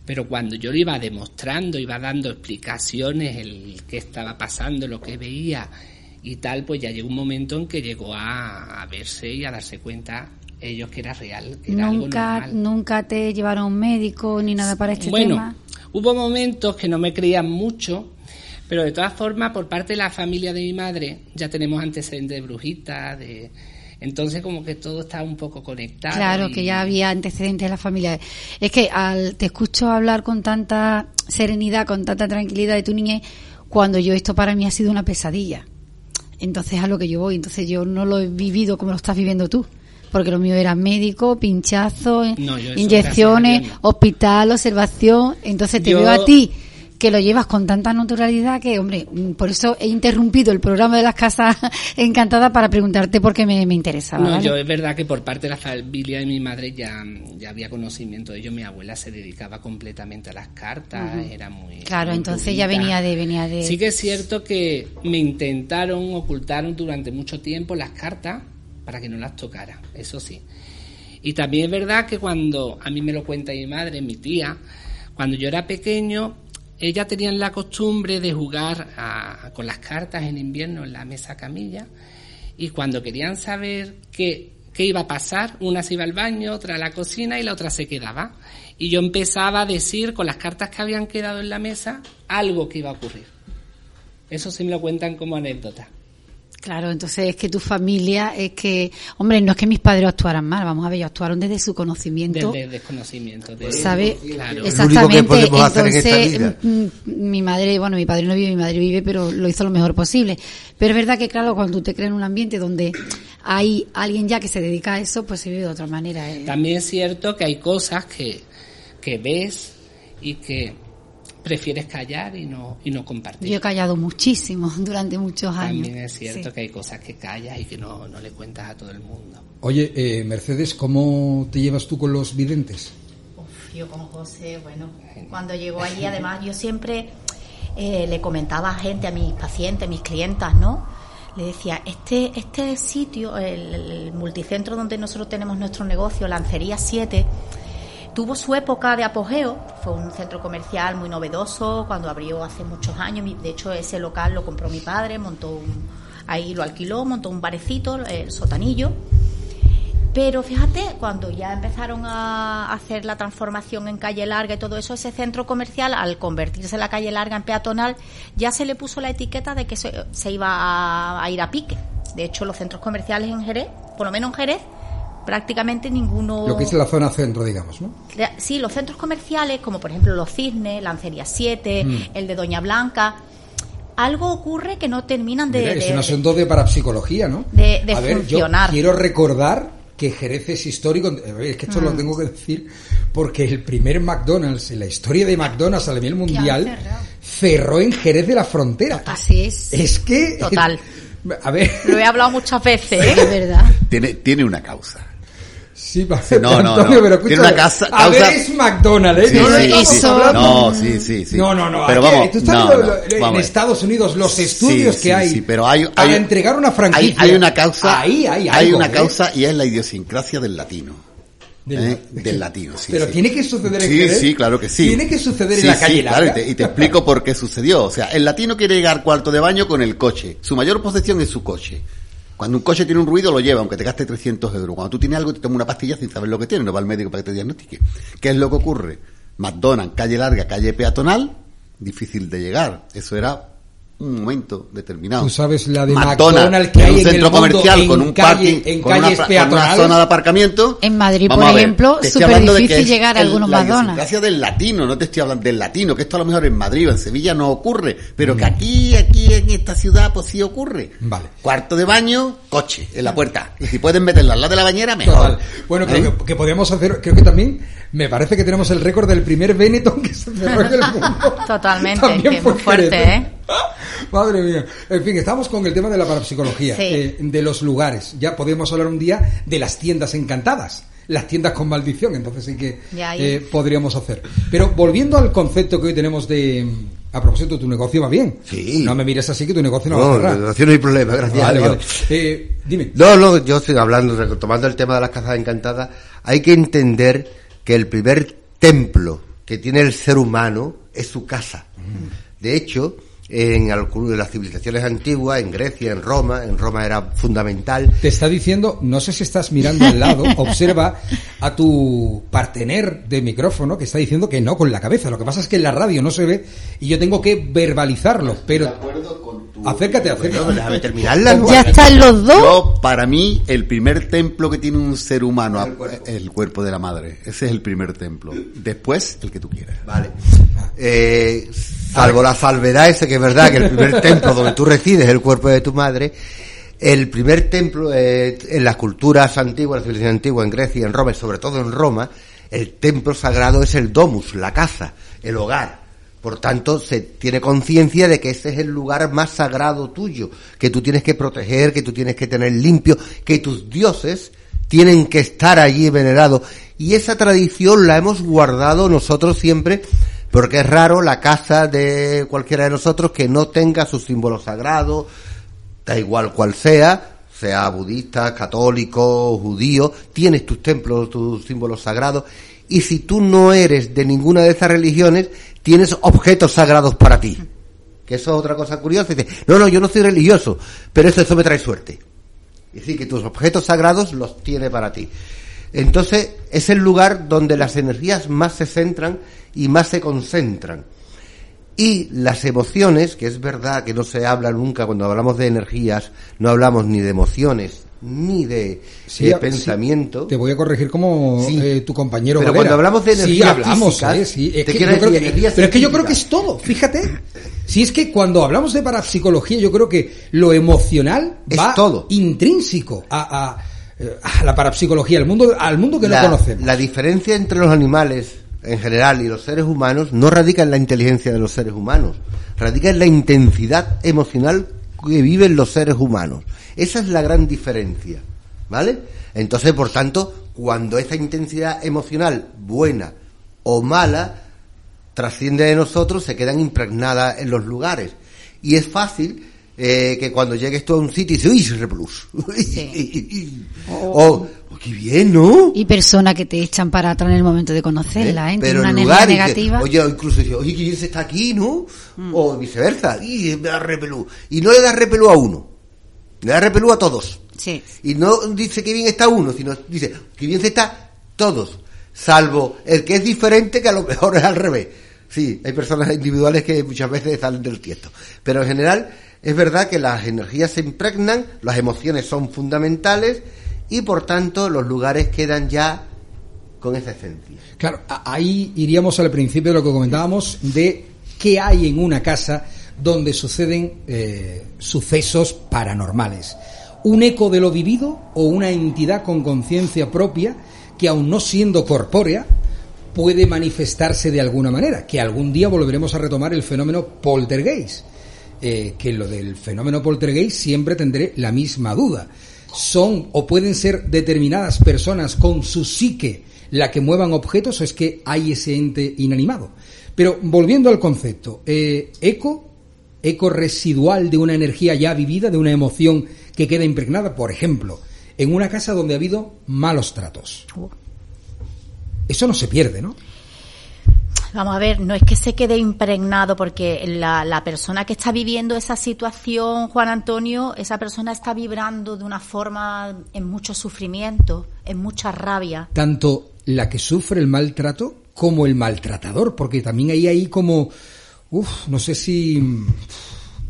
Pero cuando yo lo iba demostrando, iba dando explicaciones, el qué estaba pasando, lo que veía y tal, pues ya llegó un momento en que llegó a, a verse y a darse cuenta ellos que era real, que era algo Nunca, normal. nunca te llevaron a un médico ni nada para este bueno, tema. hubo momentos que no me creían mucho, Pero de todas formas, por parte de la familia de mi madre, ya tenemos antecedentes de brujitas, de... Entonces como que todo está un poco conectado. Claro, que ya había antecedentes de la familia. Es que al, te escucho hablar con tanta serenidad, con tanta tranquilidad de tu niñez, cuando yo esto para mí ha sido una pesadilla. Entonces a lo que yo voy, entonces yo no lo he vivido como lo estás viviendo tú. Porque lo mío era médico, pinchazo, inyecciones, hospital, observación. Entonces te veo a ti que lo llevas con tanta naturalidad que, hombre, por eso he interrumpido el programa de las casas encantadas para preguntarte por qué me, me interesaba. No, yo es verdad que por parte de la familia de mi madre ya, ya había conocimiento de ello. Mi abuela se dedicaba completamente a las cartas, era muy... Claro, entonces ya venía de, venía de... Sí que es cierto que me intentaron, ocultaron durante mucho tiempo las cartas para que no las tocara, eso sí. Y también es verdad que cuando a mí me lo cuenta mi madre, mi tía, cuando yo era pequeño, ellas tenían la costumbre de jugar con las cartas en invierno en la mesa camilla y cuando querían saber qué, qué iba a pasar, una se iba al baño, otra a la cocina y la otra se quedaba. Y yo empezaba a decir con las cartas que habían quedado en la mesa algo que iba a ocurrir. Eso se me lo cuentan como anécdota. Claro, entonces es que tu familia es que, hombre, no es que mis padres actuaran mal, vamos a ver, ellos actuaron desde su conocimiento. Desde desconocimiento. De, ¿Sabe? Claro. Exactamente. Entonces, mm, mi madre, bueno, mi padre no vive, mi madre vive, pero lo hizo lo mejor posible. Pero es verdad que, claro, cuando tú te creas en un ambiente donde hay alguien ya que se dedica a eso, pues se vive de otra manera. ¿eh? También es cierto que hay cosas que, que ves y que prefieres callar y no, y no compartir. Yo he callado muchísimo durante muchos años. También es cierto que hay cosas que callas y que no, no le cuentas a todo el mundo. Oye, eh, Mercedes, ¿cómo te llevas tú con los videntes? yo con José, bueno, cuando llegó allí, además, yo siempre eh, le comentaba a gente, a mis pacientes, a mis clientas, ¿no? Le decía, este, este sitio, el, el multicentro donde nosotros tenemos nuestro negocio, Lancería 7, Tuvo su época de apogeo, fue un centro comercial muy novedoso cuando abrió hace muchos años. De hecho, ese local lo compró mi padre, montó un, ahí lo alquiló, montó un barecito, el sotanillo. Pero fíjate, cuando ya empezaron a hacer la transformación en calle larga y todo eso, ese centro comercial, al convertirse la calle larga en peatonal, ya se le puso la etiqueta de que se, iba a ir a pique. De hecho, los centros comerciales en Jerez, por lo menos en Jerez, prácticamente ninguno... Lo que es la zona centro, digamos, ¿no? Sí, los centros comerciales, como por ejemplo los Cisnes, Lancería 7, mm. el de Doña Blanca, algo ocurre que no terminan de... es un asunto de parapsicología, ¿no? De, de A ver, Yo quiero recordar que Jerez es histórico, es que esto lo mm. tengo que decir, porque el primer McDonald's en la historia de McDonald's a nivel mundial cerró en Jerez de la Frontera. Así es. Es que... Total. A ver. Lo he hablado muchas veces, ¿eh? de verdad. Tiene, tiene una causa. Sí, no, no, no. Pero Tiene una casa, A ver, es McDonald's, ¿eh? Sí, sí, no, sí, sí, sí. No, no, no. Pero vamos, tú estás en Estados Unidos, los estudios que hay sí, pero hay, para entregar una franquicia. Hay, hay una causa, ahí, hay, hay una ¿eh? causa y es la idiosincrasia del latino. Del, ¿eh? del latino, sí. Pero tiene que suceder en Sí, sí, claro que sí. Tiene que suceder en la calle. Claro, y te, y te explico por qué sucedió. O sea, el latino quiere llegar cuarto de baño con el coche. Su mayor posesión es su coche. Cuando un coche tiene un ruido, lo lleva, aunque te gaste 300 euros. Cuando tú tienes algo, te toma una pastilla sin saber lo que tiene, no va al médico para que te diagnostique. ¿Qué es lo que ocurre? McDonald's, calle larga, calle peatonal, difícil de llegar. Eso era un momento determinado. Tú sabes la de McDonald's, que hay un centro comercial con un parking, en con, una, con, una, zona de aparcamiento. En Madrid, por ejemplo, súper difícil llegar a algunos McDonald's. Gracias del latino, no te estoy hablando del latino, que esto a lo mejor en Madrid o en Sevilla no ocurre, pero que aquí, aquí en esta ciudad, pues sí ocurre. Vale. Cuarto de baño, coche en la puerta. Y si pueden meterla al lado de la bañera, mejor. Bueno, creo ¿Eh? que, que podríamos hacer, creo que también me parece que tenemos el récord del primer Benetton que se cerró en el mundo. Totalmente, que muy fuerte, ¿eh? Madre mía. En fin, estamos con el tema de la parapsicología, eh, de los lugares. Ya podemos hablar un día de las tiendas encantadas, las tiendas con maldición, entonces sí que eh, podríamos hacer. Pero volviendo al concepto que hoy tenemos de... A propósito, tu negocio va bien. Sí. No me mires así que tu negocio no, va a cerrar. No, no hay problema, gracias vale, vale. Eh, dime. No, no, yo estoy hablando, retomando el tema de las casas encantadas, hay que entender que el primer templo que tiene el ser humano es su casa. De hecho, en las civilizaciones antiguas, en Grecia, en Roma, en Roma era fundamental. Te está diciendo, no sé si estás mirando al lado, observa a tu partener de micrófono que está diciendo que no con la cabeza. Lo que pasa es que en la radio no se ve y yo tengo que verbalizarlo, pero... De acuerdo con tu... Acércate, acércate. déjame terminarla. Ya están los dos. Yo, para mí, el primer templo que tiene un ser humano es el cuerpo de la madre. Ese es el primer templo. Después, el que tú quieras. Vale. Eh, salvo la salvedad ese que es verdad que el primer templo donde tú resides es el cuerpo de tu madre, el primer templo eh, en las culturas antiguas, la civilización antigua, en Grecia, en Roma y sobre todo en Roma, el templo sagrado es el domus, la casa, el hogar. Por tanto, se tiene conciencia de que ese es el lugar más sagrado tuyo, que tú tienes que proteger, que tú tienes que tener limpio, que tus dioses tienen que estar allí venerados. Y esa tradición la hemos guardado nosotros siempre porque es raro la casa de cualquiera de nosotros que no tenga su símbolo sagrado, da igual cual sea, sea budista, católico, judío, tienes tus templos, tus símbolos sagrados, y si tú no eres de ninguna de esas religiones, tienes objetos sagrados para ti. Que eso es otra cosa curiosa. Dice, no, no, yo no soy religioso, pero eso, eso me trae suerte. Es decir, que tus objetos sagrados los tiene para ti. Entonces, es el lugar donde las energías más se centran y más se concentran. Y las emociones, que es verdad que no se habla nunca cuando hablamos de energías, no hablamos ni de emociones ni de, pensamiento. te voy a corregir como eh, tu compañero. Pero cuando hablamos de energías hablamos, eh, pero es que yo creo que es todo. Fíjate, si es que cuando hablamos de parapsicología, yo creo que lo emocional es va todo. intrínseco a, a, la parapsicología, al mundo, al mundo que no conocemos. La diferencia entre los animales en general y los seres humanos no radica en la inteligencia de los seres humanos, radica en la intensidad emocional que viven los seres humanos. Esa es la gran diferencia, ¿vale? Entonces, por tanto, cuando esa intensidad emocional, buena o mala, trasciende de nosotros, se quedan impregnadas en los lugares. Y es fácil eh, que cuando llegues tú a un sitio y dices, uy, repelús. Sí. o, oh, qué bien, ¿no? Y personas que te echan para atrás en el momento de conocerla, ¿eh? ¿eh? Pero una energía negativa. oye, incluso dice, oye, qué bien se está aquí, ¿no? Mm. O viceversa, y me da repelú. Y no le da repelú a uno, le da repelú a todos. Sí. Y no dice que bien está uno, sino dice que bien se está todos, salvo el que es diferente que a lo mejor es al revés. Sí, hay personas individuales que muchas veces salen del tiesto. Pero en general es verdad que las energías se impregnan, las emociones son fundamentales y por tanto los lugares quedan ya con esa esencia. Claro, ahí iríamos al principio de lo que comentábamos de qué hay en una casa donde suceden eh, sucesos paranormales. ¿Un eco de lo vivido o una entidad con conciencia propia que aun no siendo corpórea puede manifestarse de alguna manera? Que algún día volveremos a retomar el fenómeno poltergeist eh, que lo del fenómeno poltergeist siempre tendré la misma duda. ¿Son o pueden ser determinadas personas con su psique la que muevan objetos o es que hay ese ente inanimado? Pero volviendo al concepto, eh, eco, eco residual de una energía ya vivida, de una emoción que queda impregnada, por ejemplo, en una casa donde ha habido malos tratos. Eso no se pierde, ¿no? Vamos a ver, no es que se quede impregnado porque la, persona que está viviendo esa situación, Juan Antonio, esa persona está vibrando de una forma en mucho sufrimiento, en mucha rabia. Tanto la que sufre el maltrato como el maltratador, porque también hay ahí como, uff, no sé si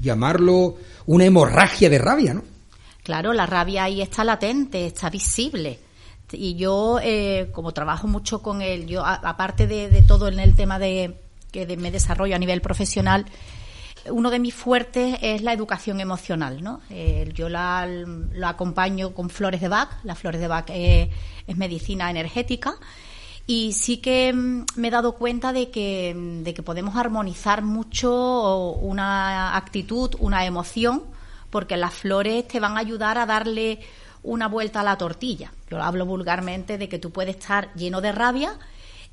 llamarlo una hemorragia de rabia, ¿no? Claro, la rabia ahí está latente, está visible y yo, eh, como trabajo mucho con él, yo aparte de, todo en el tema de que me desarrollo a nivel profesional, uno de mis fuertes es la educación emocional, ¿no? Eh, yo la, lo acompaño con flores de Bach, las flores de Bach es, medicina energética y sí que mm, me he dado cuenta de que, de que podemos armonizar mucho una actitud, una emoción, porque las flores te van a ayudar a darle una vuelta a la tortilla. Yo hablo vulgarmente de que tú puedes estar lleno de rabia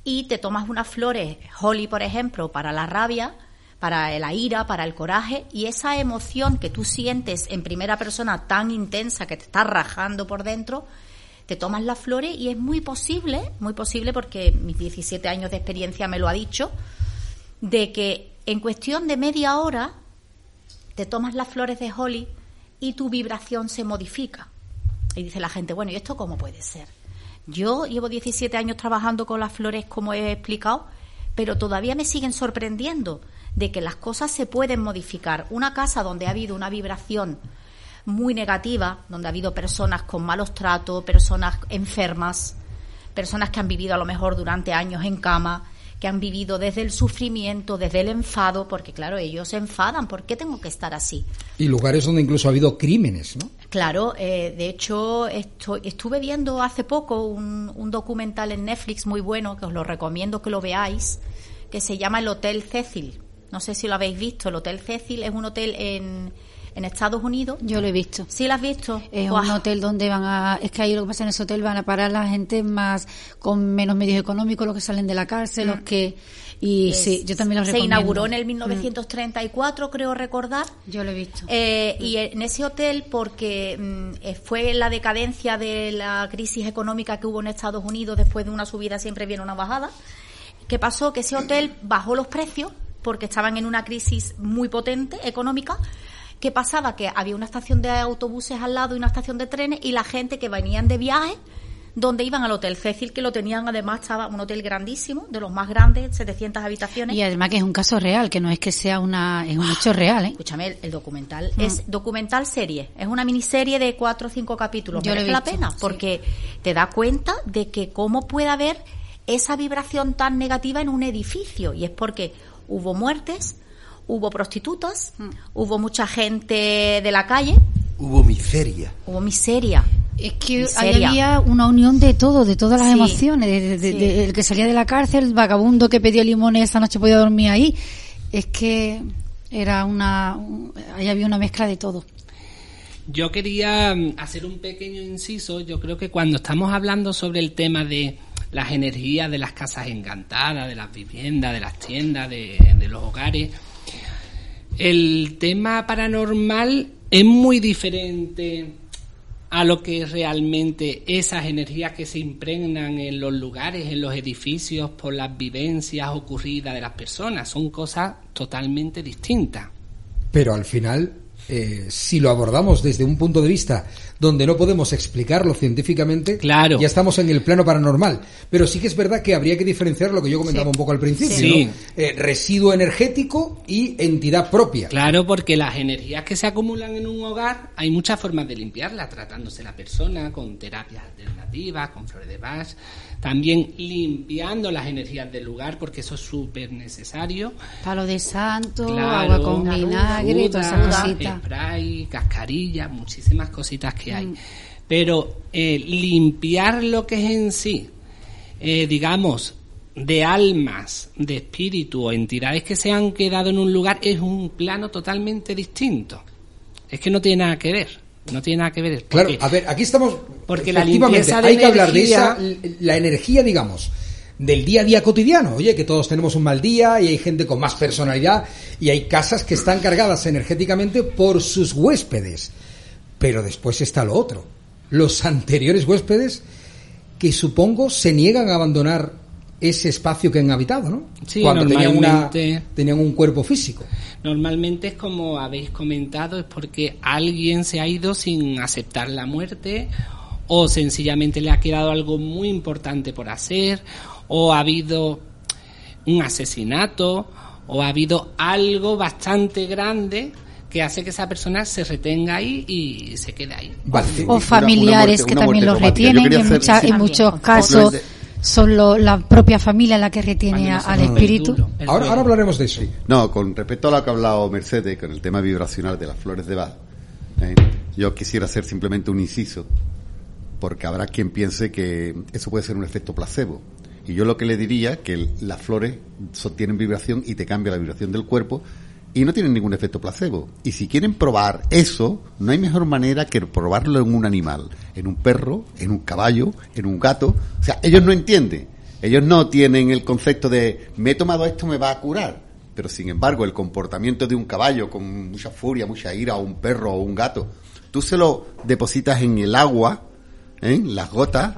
y te tomas unas flores, holly por ejemplo, para la rabia, para la ira, para el coraje, y esa emoción que tú sientes en primera persona tan intensa que te está rajando por dentro, te tomas las flores y es muy posible, muy posible porque mis 17 años de experiencia me lo ha dicho, de que en cuestión de media hora te tomas las flores de holly y tu vibración se modifica. Y dice la gente, bueno, ¿y esto cómo puede ser? Yo llevo 17 años trabajando con las flores, como he explicado, pero todavía me siguen sorprendiendo de que las cosas se pueden modificar. Una casa donde ha habido una vibración muy negativa, donde ha habido personas con malos tratos, personas enfermas, personas que han vivido a lo mejor durante años en cama, que han vivido desde el sufrimiento, desde el enfado, porque claro, ellos se enfadan, ¿por qué tengo que estar así? Y lugares donde incluso ha habido crímenes, ¿no? Claro, eh, de hecho estuve viendo hace poco un, un, documental en Netflix muy bueno, que os lo recomiendo que lo veáis, que se llama El Hotel Cecil. No sé si lo habéis visto, el Hotel Cecil es un hotel en, en Estados Unidos. Yo lo he visto. ¿Sí lo has visto? Es un hotel donde van a... Es que ahí lo que pasa en ese hotel van a parar la gente más con menos medios económicos, los que salen de la cárcel, los mm. que... Y sí, yo también lo Se inauguró en el 1934, mm. creo recordar. Yo lo he visto. Eh, y en ese hotel, porque mm, eh, fue la decadencia de la crisis económica que hubo en Estados Unidos, después de una subida siempre viene una bajada. ¿Qué pasó? Que ese hotel bajó los precios porque estaban en una crisis muy potente económica, ¿Qué pasaba? Que había una estación de autobuses al lado y una estación de trenes y la gente que venían de viaje donde iban al Hotel Cecil, que lo tenían además, estaba un hotel grandísimo, de los más grandes, 700 habitaciones. Y además que es un caso real, que no es que sea una, es un hecho real, ¿eh? Escúchame, el, documental mm. es documental serie, es una miniserie de cuatro o cinco capítulos. Yo Merece la pena, porque te da cuenta de que cómo puede haber esa vibración tan negativa en un edificio, y es porque hubo muertes, hubo prostitutas, mm. hubo mucha gente de la calle. Hubo miseria. Hubo miseria. Es que había una unión de todo, de todas las emociones, de, el que salía de la cárcel, el vagabundo que pedía limones esa noche podía dormir ahí. Es que era una, ahí había una mezcla de todo. Yo quería mm, hacer un pequeño inciso. Yo creo que cuando estamos hablando sobre el tema de las energías de las casas encantadas, de las viviendas, de las tiendas, de los hogares, el tema paranormal es muy diferente a lo que realmente esas energías que se impregnan en los lugares, en los edificios, por las vivencias ocurridas de las personas. Son cosas totalmente distintas. Pero al final, eh, si lo abordamos desde un punto de vista donde no podemos explicarlo científicamente, claro. ya estamos en el plano paranormal. Pero sí que es verdad que habría que diferenciar lo que yo comentaba un poco al principio, eh, residuo energético y entidad propia. Claro, porque las energías que se acumulan en un hogar, hay muchas formas de limpiarlas, tratándose la persona con terapias alternativas, con flores de Bach, también limpiando las energías del lugar, porque eso es súper necesario. Palo de santo, agua con vinagre, todas esas cositas. Spray, cascarilla, muchísimas cositas que hay. Mm. Pero eh, limpiar lo que es en sí, eh, digamos, de almas, de espíritu o entidades que se han quedado en un lugar es un plano totalmente distinto. Es que no tiene nada que ver. No tiene nada que ver. claro, a ver, aquí estamos. Porque la limpieza de hay que hablar de esa, la energía, digamos, del día a día cotidiano. Oye, que todos tenemos un mal día y hay gente con más personalidad y hay casas que están cargadas energéticamente por sus huéspedes. Pero después está lo otro. Los anteriores huéspedes que supongo se niegan a abandonar ese espacio que han habitado, ¿no? Sí, Cuando tenían, una, tenían un cuerpo físico. Normalmente es como habéis comentado, es porque alguien se ha ido sin aceptar la muerte o sencillamente le ha quedado algo muy importante por hacer o ha habido un asesinato o ha habido algo bastante grande que hace que esa persona se retenga ahí y se quede ahí. O familiares que también lo retienen en, muchos casos son la propia familia la que retiene al espíritu. Ahora, ahora hablaremos de eso. No, con respecto a lo que ha hablado Mercedes, con el tema vibracional de las flores de Bach, eh, yo quisiera hacer simplemente un inciso, porque habrá quien piense que eso puede ser un efecto placebo. Y yo lo que le diría que las flores sostienen vibración y te cambia la vibración del cuerpo, y no tienen ningún efecto placebo. Y si quieren probar eso, no hay mejor manera que probarlo en un animal, en un perro, en un caballo, en un gato. O sea, ellos no entienden. Ellos no tienen el concepto de me he tomado esto, me va a curar. Pero sin embargo, el comportamiento de un caballo con mucha furia, mucha ira, o un perro o un gato, tú se lo depositas en el agua, en ¿eh? las gotas,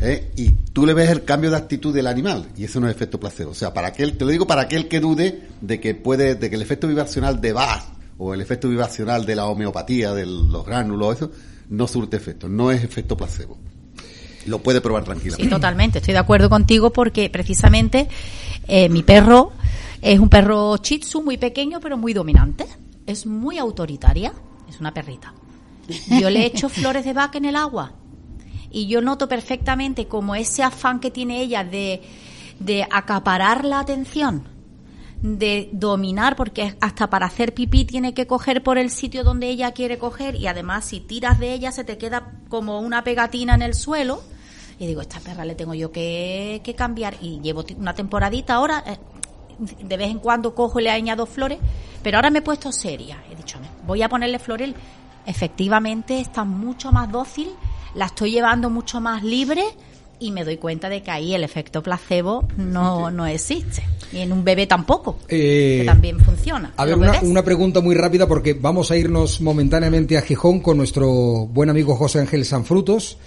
¿eh? y tú le ves el cambio de actitud del animal y eso no es efecto placebo. O sea, para aquel, te lo digo para aquel que dude de que puede, de que el efecto vibracional de Bach o el efecto vibracional de la homeopatía, de los gránulos, eso, no surte efecto, no es efecto placebo. Lo puede probar tranquilamente. Sí, totalmente, estoy de acuerdo contigo porque precisamente eh, mi perro es un perro chitsu muy pequeño pero muy dominante. Es muy autoritaria, es una perrita. Yo le echo flores de vaca en el agua y yo noto perfectamente como ese afán que tiene ella de, de acaparar la atención de dominar, porque hasta para hacer pipí tiene que coger por el sitio donde ella quiere coger y además si tiras de ella se te queda como una pegatina en el suelo. Y digo, esta perra le tengo yo que, que cambiar y llevo una temporadita ahora, eh, de vez en cuando cojo y le añado flores, pero ahora me he puesto seria. He dicho, voy a ponerle flores. Efectivamente está mucho más dócil, la estoy llevando mucho más libre y me doy cuenta de que ahí el efecto placebo no, no existe. Y en un bebé tampoco, que eh, también funciona. A ver, una, una, pregunta muy rápida porque vamos a irnos momentáneamente a Gijón con nuestro buen amigo José Ángel Sanfrutos.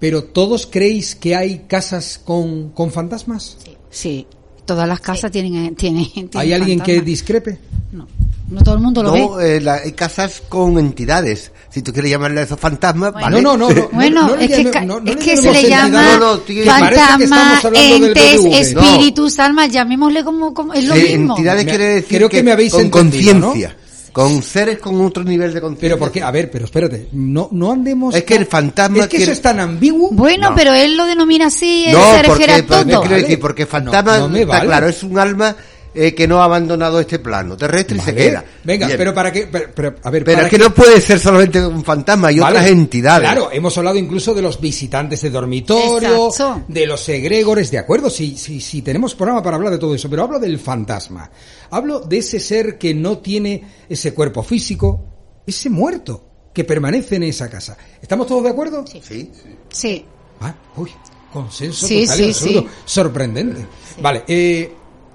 Pero ¿todos creéis que hay casas con, con fantasmas? Sí. sí. Todas las casas tienen, tienen, tienen, ¿Hay alguien que discrepe? No. No todo el mundo lo no, ve. Eh, hay casas con entidades. Si tú quieres llamarle a esos fantasmas, ¿vale? No, no, no. bueno, es que, es que se le llama fantasmas, entes, espíritus, almas, llamémosle como, como es lo mismo. entidades quiere decir Creo que, me habéis con conciencia. Con seres con otro nivel de conciencia. Pero porque, a ver, pero espérate, no, no andemos. Es que el fantasma. Es que eso es tan ambiguo. Bueno, pero él lo denomina así, no, se refiere a todo. No, quiero decir, porque fantasma, está claro, es un alma eh, que no ha abandonado este plano terrestre y se queda. Venga, pero para que, pero, a ver, pero es que, no puede ser solamente un fantasma, hay otras entidades. Claro, hemos hablado incluso de los visitantes de dormitorio, de los egregores, de acuerdo, si, si, si tenemos programa para hablar de todo eso, pero hablo del fantasma. Hablo de ese ser que no tiene ese cuerpo físico, ese muerto que permanece en esa casa. ¿Estamos todos de acuerdo? Sí. Sí. sí. Ah, uy, consenso total y absoluto. Sorprendente. Vale, eh,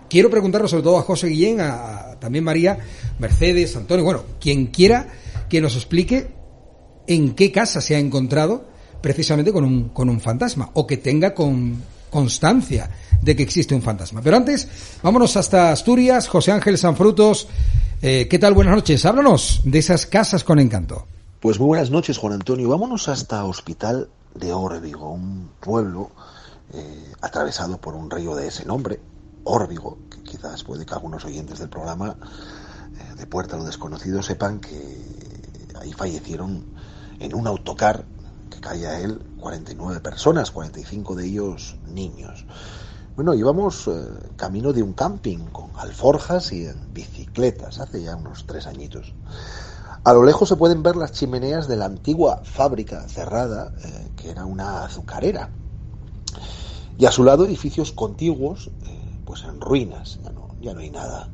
quiero preguntarlo sobre todo a José Guillén, a, también María, Mercedes, Antonio, bueno, quien quiera que nos explique en qué casa se ha encontrado precisamente con un, con un fantasma o que tenga con constancia de que existe un fantasma. Pero antes, vámonos hasta Asturias, José Ángel Sanfrutos. Eh, ¿Qué tal? Buenas noches. Háblanos de esas casas con encanto. Pues muy buenas noches, Juan Antonio. Vámonos hasta Hospital de Órbigo, un pueblo eh, atravesado por un río de ese nombre, Órbigo, que quizás puede que algunos oyentes del programa eh, de Puerta lo Desconocido sepan que ahí fallecieron en un autocar que cae a él 49 personas, 45 de ellos niños. Bueno, íbamos eh, camino de un camping con alforjas y en bicicletas, hace ya unos tres añitos. A lo lejos se pueden ver las chimeneas de la antigua fábrica cerrada, eh, que era una azucarera. Y a su lado edificios contiguos, pues en ruinas, ya no, ya no hay nada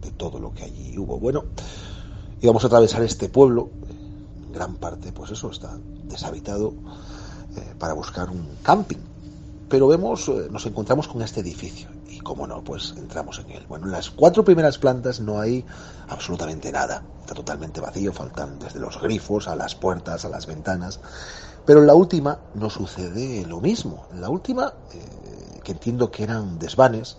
de todo lo que allí hubo. Bueno, íbamos a atravesar este pueblo, gran parte, pues eso, está deshabitado, eh, para buscar un camping. Pero vemos, eh, nos encontramos con este edificio y como no, pues entramos en él. Bueno, en las cuatro primeras plantas no hay absolutamente nada, está totalmente vacío, faltan desde los grifos a las puertas, a las ventanas. Pero en la última no sucede lo mismo. En la última eh, que entiendo que eran desvanes,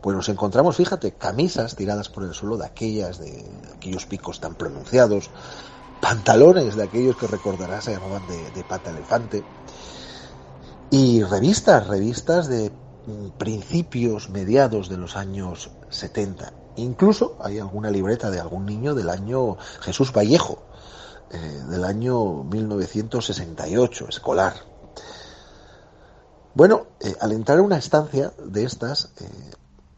pues nos encontramos, fíjate, camisas tiradas por el suelo de aquellas, de aquellos picos tan pronunciados, pantalones de aquellos que recordarás se llamaban de, pata elefante, y revistas, revistas de principios, mediados de los años 70. Incluso hay alguna libreta de algún niño del año Jesús Vallejo, eh, del año 1968, escolar. Bueno, eh, al entrar en una estancia de estas, eh,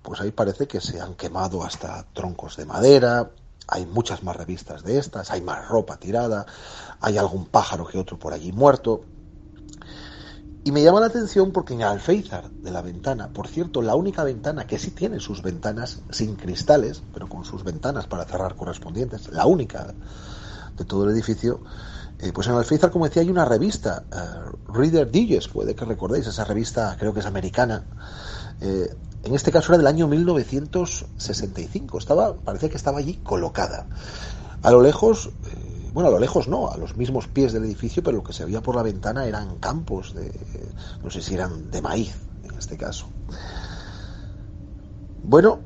pues ahí parece que se han quemado hasta troncos de madera, hay muchas más revistas de estas, hay más ropa tirada, hay algún pájaro que otro por allí muerto. Y me llama la atención porque en el alféizar de la ventana, por cierto, la única ventana que sí tiene sus ventanas sin cristales, pero con sus ventanas para cerrar correspondientes, la única de todo el edificio, eh, pues en Alféizar, como decía, hay una revista, eh, Reader Digest, puede que recordéis, esa revista creo que es americana. Eh, en este caso era del año 1965, estaba, parecía que estaba allí colocada. A lo lejos, bueno, a lo lejos no, a los mismos pies del edificio, pero lo que se veía por la ventana eran campos de, no sé si eran de maíz, en este caso. Bueno,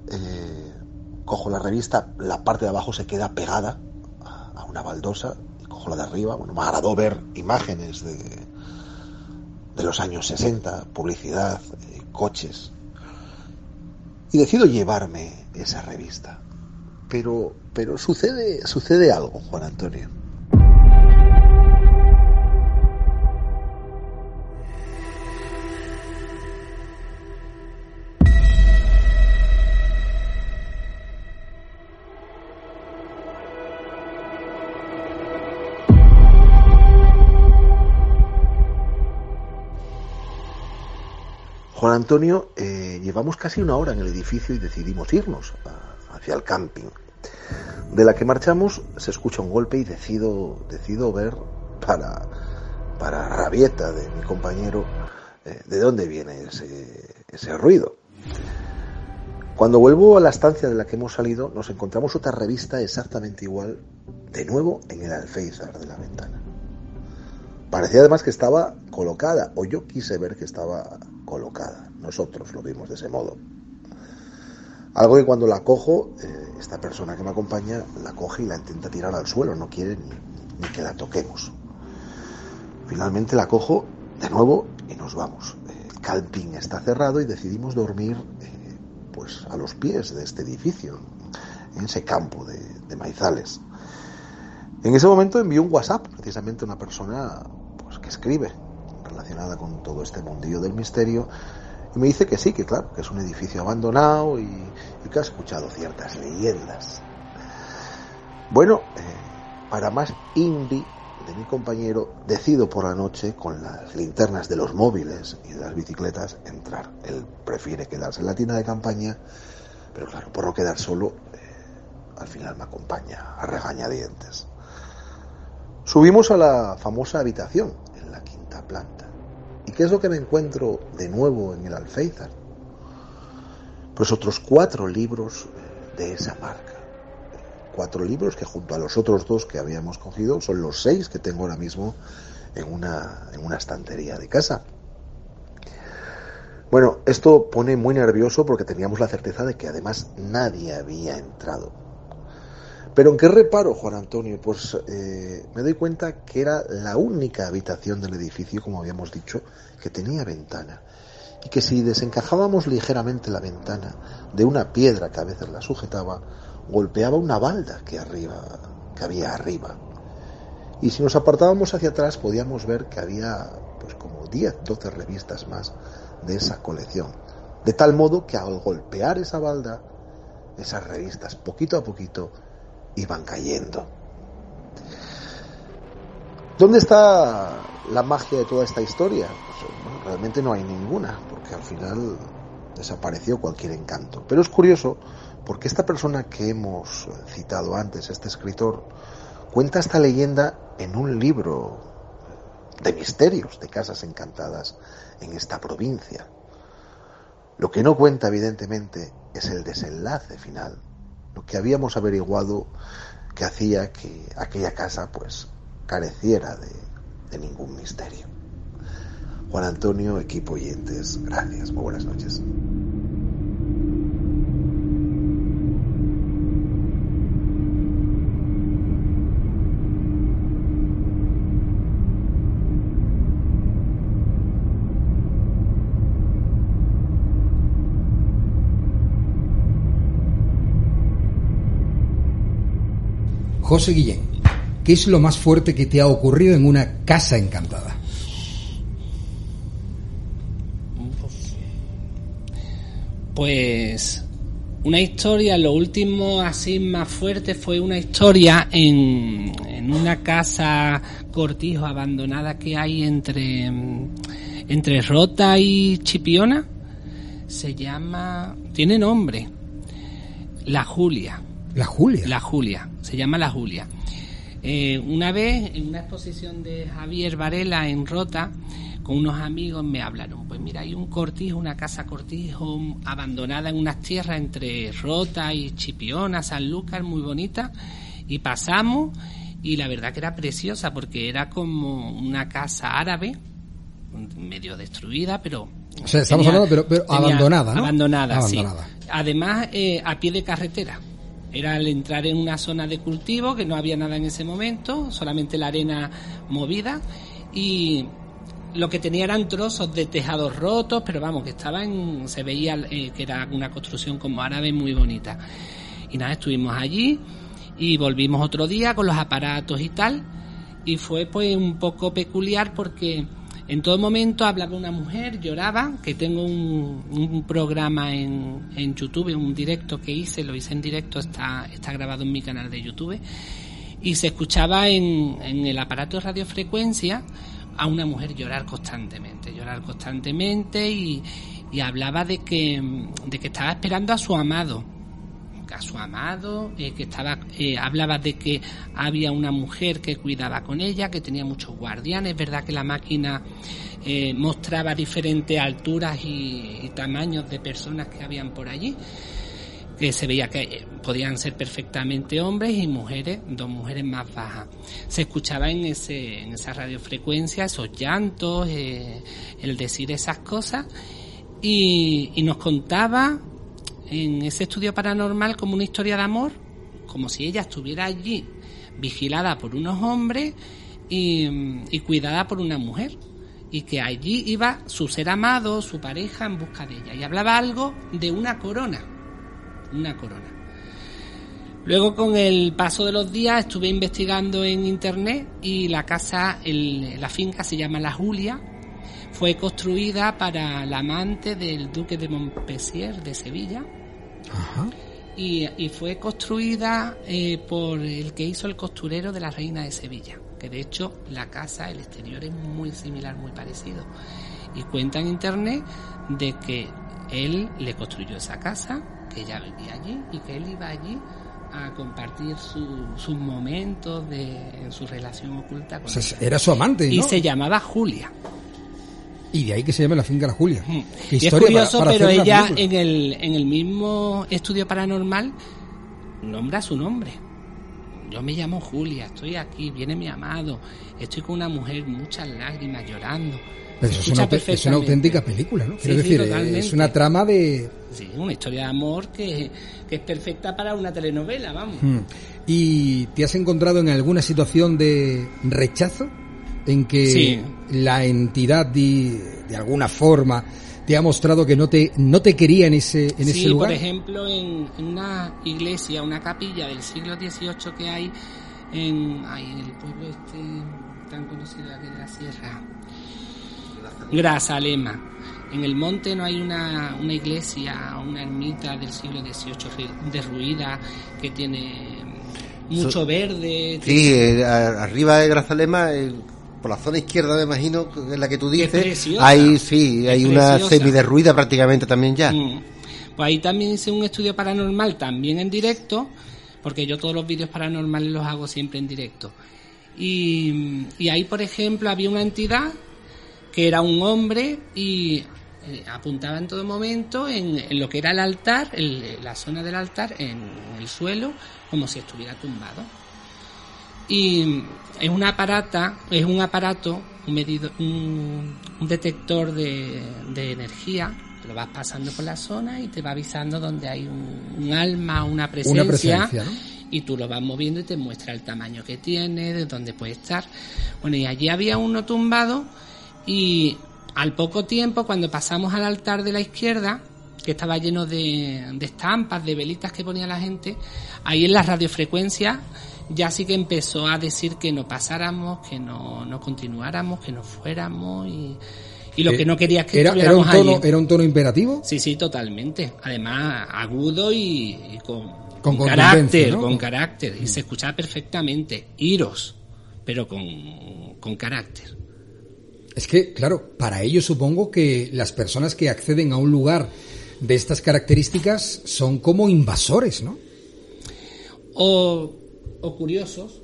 cojo la revista, la parte de abajo se queda pegada a una baldosa, la de arriba, bueno, me agradó ver imágenes de, de los años 60, publicidad, eh, coches, y decido llevarme esa revista. Pero, pero sucede, sucede algo, Juan Antonio. Juan Antonio, eh, llevamos casi una hora en el edificio y decidimos irnos hacia el camping. De la que marchamos se escucha un golpe y decido, decido ver para, para rabieta de mi compañero eh, de dónde viene ese, ese ruido. Cuando vuelvo a la estancia de la que hemos salido, nos encontramos otra revista exactamente igual, de nuevo en el alféizar de la ventana. Parecía además que estaba colocada, o yo quise ver que estaba colocada. Nosotros lo vimos de ese modo. Algo que cuando la cojo, eh, esta persona que me acompaña la coge y la intenta tirar al suelo, no quiere ni, que la toquemos. Finalmente la cojo de nuevo y nos vamos. El camping está cerrado y decidimos dormir eh, pues a los pies de este edificio, en ese campo de maizales. En ese momento envió un WhatsApp, precisamente una persona pues, que escribe relacionada con todo este mundillo del misterio, y me dice que sí, que claro, que es un edificio abandonado y, que ha escuchado ciertas leyendas. Bueno, eh, para más indie de mi compañero, decido por la noche, con las linternas de los móviles y de las bicicletas, entrar. Él prefiere quedarse en la tienda de campaña, pero claro, por no quedar solo, eh, al final me acompaña a regañadientes. Subimos a la famosa habitación, en la quinta planta. ¿Y qué es lo que me encuentro de nuevo en el Alféizar? Pues otros cuatro libros de esa marca. Cuatro libros que junto a los otros dos que habíamos cogido son los seis que tengo ahora mismo en una, en una estantería de casa. Bueno, esto pone muy nervioso porque teníamos la certeza de que además nadie había entrado. Pero ¿en qué reparo, Juan Antonio? Pues eh, me doy cuenta que era la única habitación del edificio, como habíamos dicho, que tenía ventana. Y que si desencajábamos ligeramente la ventana de una piedra que a veces la sujetaba, golpeaba una balda que, arriba, que había arriba. Y si nos apartábamos hacia atrás podíamos ver que había pues como 10, 12 revistas más de esa colección. De tal modo que al golpear esa balda, esas revistas poquito a poquito iban cayendo. ¿Dónde está la magia de toda esta historia? Pues, realmente no hay ninguna, porque al final desapareció cualquier encanto. Pero es curioso porque esta persona que hemos citado antes, este escritor, cuenta esta leyenda en un libro de misterios de casas encantadas en esta provincia. Lo que no cuenta, evidentemente, es el desenlace final que habíamos averiguado que hacía que aquella casa pues careciera de, de ningún misterio. Juan Antonio, equipo oyentes, gracias, muy buenas noches. José Guillén, ¿qué es lo más fuerte que te ha ocurrido en una casa encantada? Pues una historia, lo último así más fuerte fue una historia en, en una casa cortijo abandonada que hay entre, entre Rota y Chipiona. Se llama, tiene nombre, La Julia. La Julia. La Julia, se llama La Julia. Eh, una vez en una exposición de Javier Varela en Rota, con unos amigos me hablaron, pues mira, hay un cortijo, una casa cortijo abandonada en unas tierras entre Rota y Chipiona, San Lucas, muy bonita, y pasamos y la verdad que era preciosa porque era como una casa árabe, medio destruida, pero... O sea, estamos hablando, pero, abandonada, ¿no? Abandonada, sí. Además, eh, a pie de carretera Era al entrar en una zona de cultivo que no había nada en ese momento, solamente la arena movida y lo que tenía eran trozos de tejados rotos, pero vamos, que estaba en, se veía eh, que era una construcción como árabe muy bonita. Y nada, estuvimos allí y volvimos otro día con los aparatos y tal y fue pues un poco peculiar porque en todo momento hablaba una mujer, lloraba, que tengo un, programa en, en, YouTube, un directo que hice, lo hice en directo, está, está grabado en mi canal de YouTube, y se escuchaba en, en el aparato de radiofrecuencia a una mujer llorar constantemente, llorar constantemente y, y hablaba de que, de que estaba esperando a su amado, a su amado, eh, que estaba, eh, hablaba de que había una mujer que cuidaba con ella, que tenía muchos guardianes, verdad que la máquina eh, mostraba diferentes alturas y, tamaños de personas que habían por allí, que se veía que podían ser perfectamente hombres y mujeres, dos mujeres más bajas. Se escuchaba en, ese, en esa radiofrecuencia esos llantos, el decir esas cosas, y, y nos contaba en ese estudio paranormal como una historia de amor, como si ella estuviera allí vigilada por unos hombres y, cuidada por una mujer. Y que allí iba su ser amado, su pareja en busca de ella. Y hablaba algo de una corona, una corona. Luego con el paso de los días estuve investigando en internet y la casa, la finca se llama La Julia, fue construida para la amante del duque de Montpensier de Sevilla y, fue construida eh, por el que hizo el costurero de la reina de Sevilla, que de hecho la casa, el exterior es muy similar, muy parecido. Y cuenta en internet de que él le construyó esa casa, que ella vivía allí y que él iba allí a compartir sus momentos de su relación oculta con Era su amante, Y se llamaba Julia. Y de ahí que se llama La Finca La Julia. y es curioso, pero ella en el, en el mismo estudio paranormal nombra su nombre. Yo me llamo Julia, estoy aquí, viene mi amado, estoy con una mujer, muchas lágrimas, llorando. Pero eso es una, auténtica película, ¿no? Quiero decir, es una trama de... Sí, una historia de amor que, que es perfecta para una telenovela, vamos. ¿Y te has encontrado en alguna situación de rechazo en que la entidad de, de, alguna forma te ha mostrado que no te no te quería en ese en ese lugar. por ejemplo, en, una iglesia, una capilla del siglo XVIII que hay en, el pueblo este tan conocido aquí de la sierra, Grazalema. En el monte no hay una, una iglesia, una ermita del siglo XVIII derruida que tiene mucho verde. Sí, eh, arriba de Grazalema por la zona izquierda, me imagino, en la que tú dices, hay sí, hay una semiderruida prácticamente también ya. Mm. Pues ahí también hice un estudio paranormal, también en directo, porque yo todos los vídeos paranormales los hago siempre en directo. Y, ahí, por ejemplo, había una entidad que era un hombre y eh, apuntaba en todo momento en, lo que era el altar, la zona del altar, en el suelo, como si estuviera tumbado y es una aparata, es un aparato, un, medido, un, detector de, de, energía, lo vas pasando por la zona y te va avisando donde hay un, alma, una presencia, y tú lo vas moviendo y te muestra el tamaño que tiene, de dónde puede estar. Bueno, y allí había uno tumbado y al poco tiempo, cuando pasamos al altar de la izquierda, que estaba lleno de, de estampas, de velitas que ponía la gente, ahí en la radiofrecuencia ya sí que empezó a decir que no pasáramos, que no, no continuáramos, que no fuéramos y, y lo que no quería es que era, era un tono, ¿Era un tono imperativo? Sí, sí, totalmente. Además, agudo y, con, con, carácter, con carácter. Y se escuchaba perfectamente. Iros, pero con, con carácter. Es que, claro, para ello supongo que las personas que acceden a un lugar de estas características son como invasores, ¿no? O o curiosos.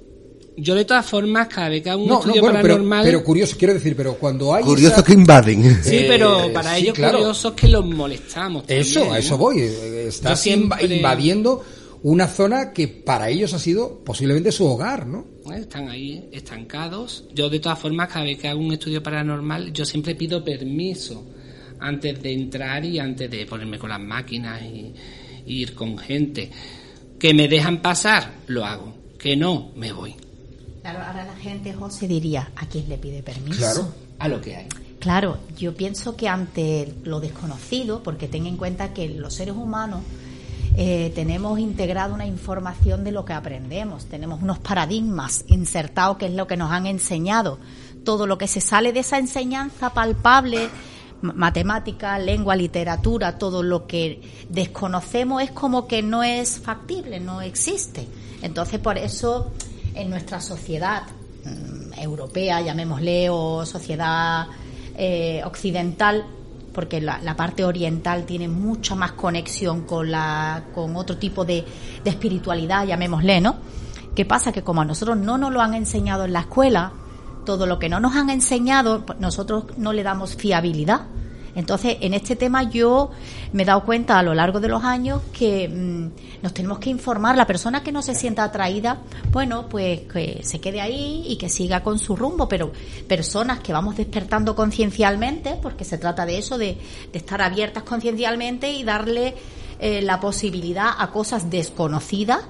Yo de todas formas, cada vez que hago un estudio paranormal... Pero, curiosos, quiero decir, pero cuando hay... Curiosos que invaden. Sí, pero para ellos curiosos que los molestamos. eso, a eso voy. Estás invadiendo una zona que para ellos ha sido posiblemente su hogar, ¿no? están ahí estancados. Yo de todas formas, cada vez que hago un estudio paranormal, yo siempre pido permiso antes de entrar y antes de ponerme con las máquinas y ir con gente Que me dejan pasar, lo hago. Que no, me voy. Claro, ahora la gente, José, diría, ¿a quién le pide permiso? Claro, a lo que hay. Claro, yo pienso que ante lo desconocido, porque ten en cuenta que los seres humanos eh, tenemos integrado una información de lo que aprendemos, tenemos unos paradigmas insertados que es lo que nos han enseñado. Todo lo que se sale de esa enseñanza palpable, matemática, lengua, literatura, todo lo que desconocemos es como que no es factible, no existe. Entonces, por eso en nuestra sociedad mm, europea, llamémosle, o sociedad eh, occidental, porque la, parte oriental tiene mucha más conexión con, la, con otro tipo de, de espiritualidad, llamémosle, ¿no? ¿Qué pasa? Que como a nosotros no nos lo han enseñado en la escuela, todo lo que no nos han enseñado, nosotros no le damos fiabilidad. Entonces, en este tema yo me he dado cuenta a lo largo de los años que mm, nos tenemos que informar. La persona que no se sienta atraída, bueno, pues que se quede ahí y que siga con su rumbo, pero personas que vamos despertando conciencialmente, porque se trata de eso, de, estar abiertas conciencialmente y darle eh, la posibilidad a cosas desconocidas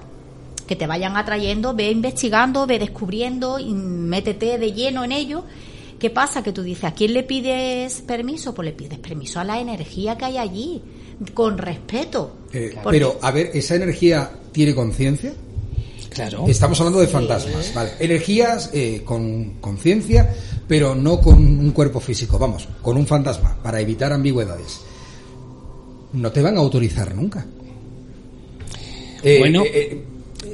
que te vayan atrayendo, ve investigando, ve descubriendo y métete de lleno en ello ¿Qué pasa? Que tú dices, ¿a quién le pides permiso? Pues le pides permiso a la energía que hay allí, con respeto. Eh, pero, a ver, ¿esa energía tiene conciencia? Claro. Estamos hablando de fantasmas, ¿vale? Energías eh, con conciencia, pero no con un cuerpo físico, vamos, con un fantasma, para evitar ambigüedades. No te van a autorizar nunca. Eh, bueno,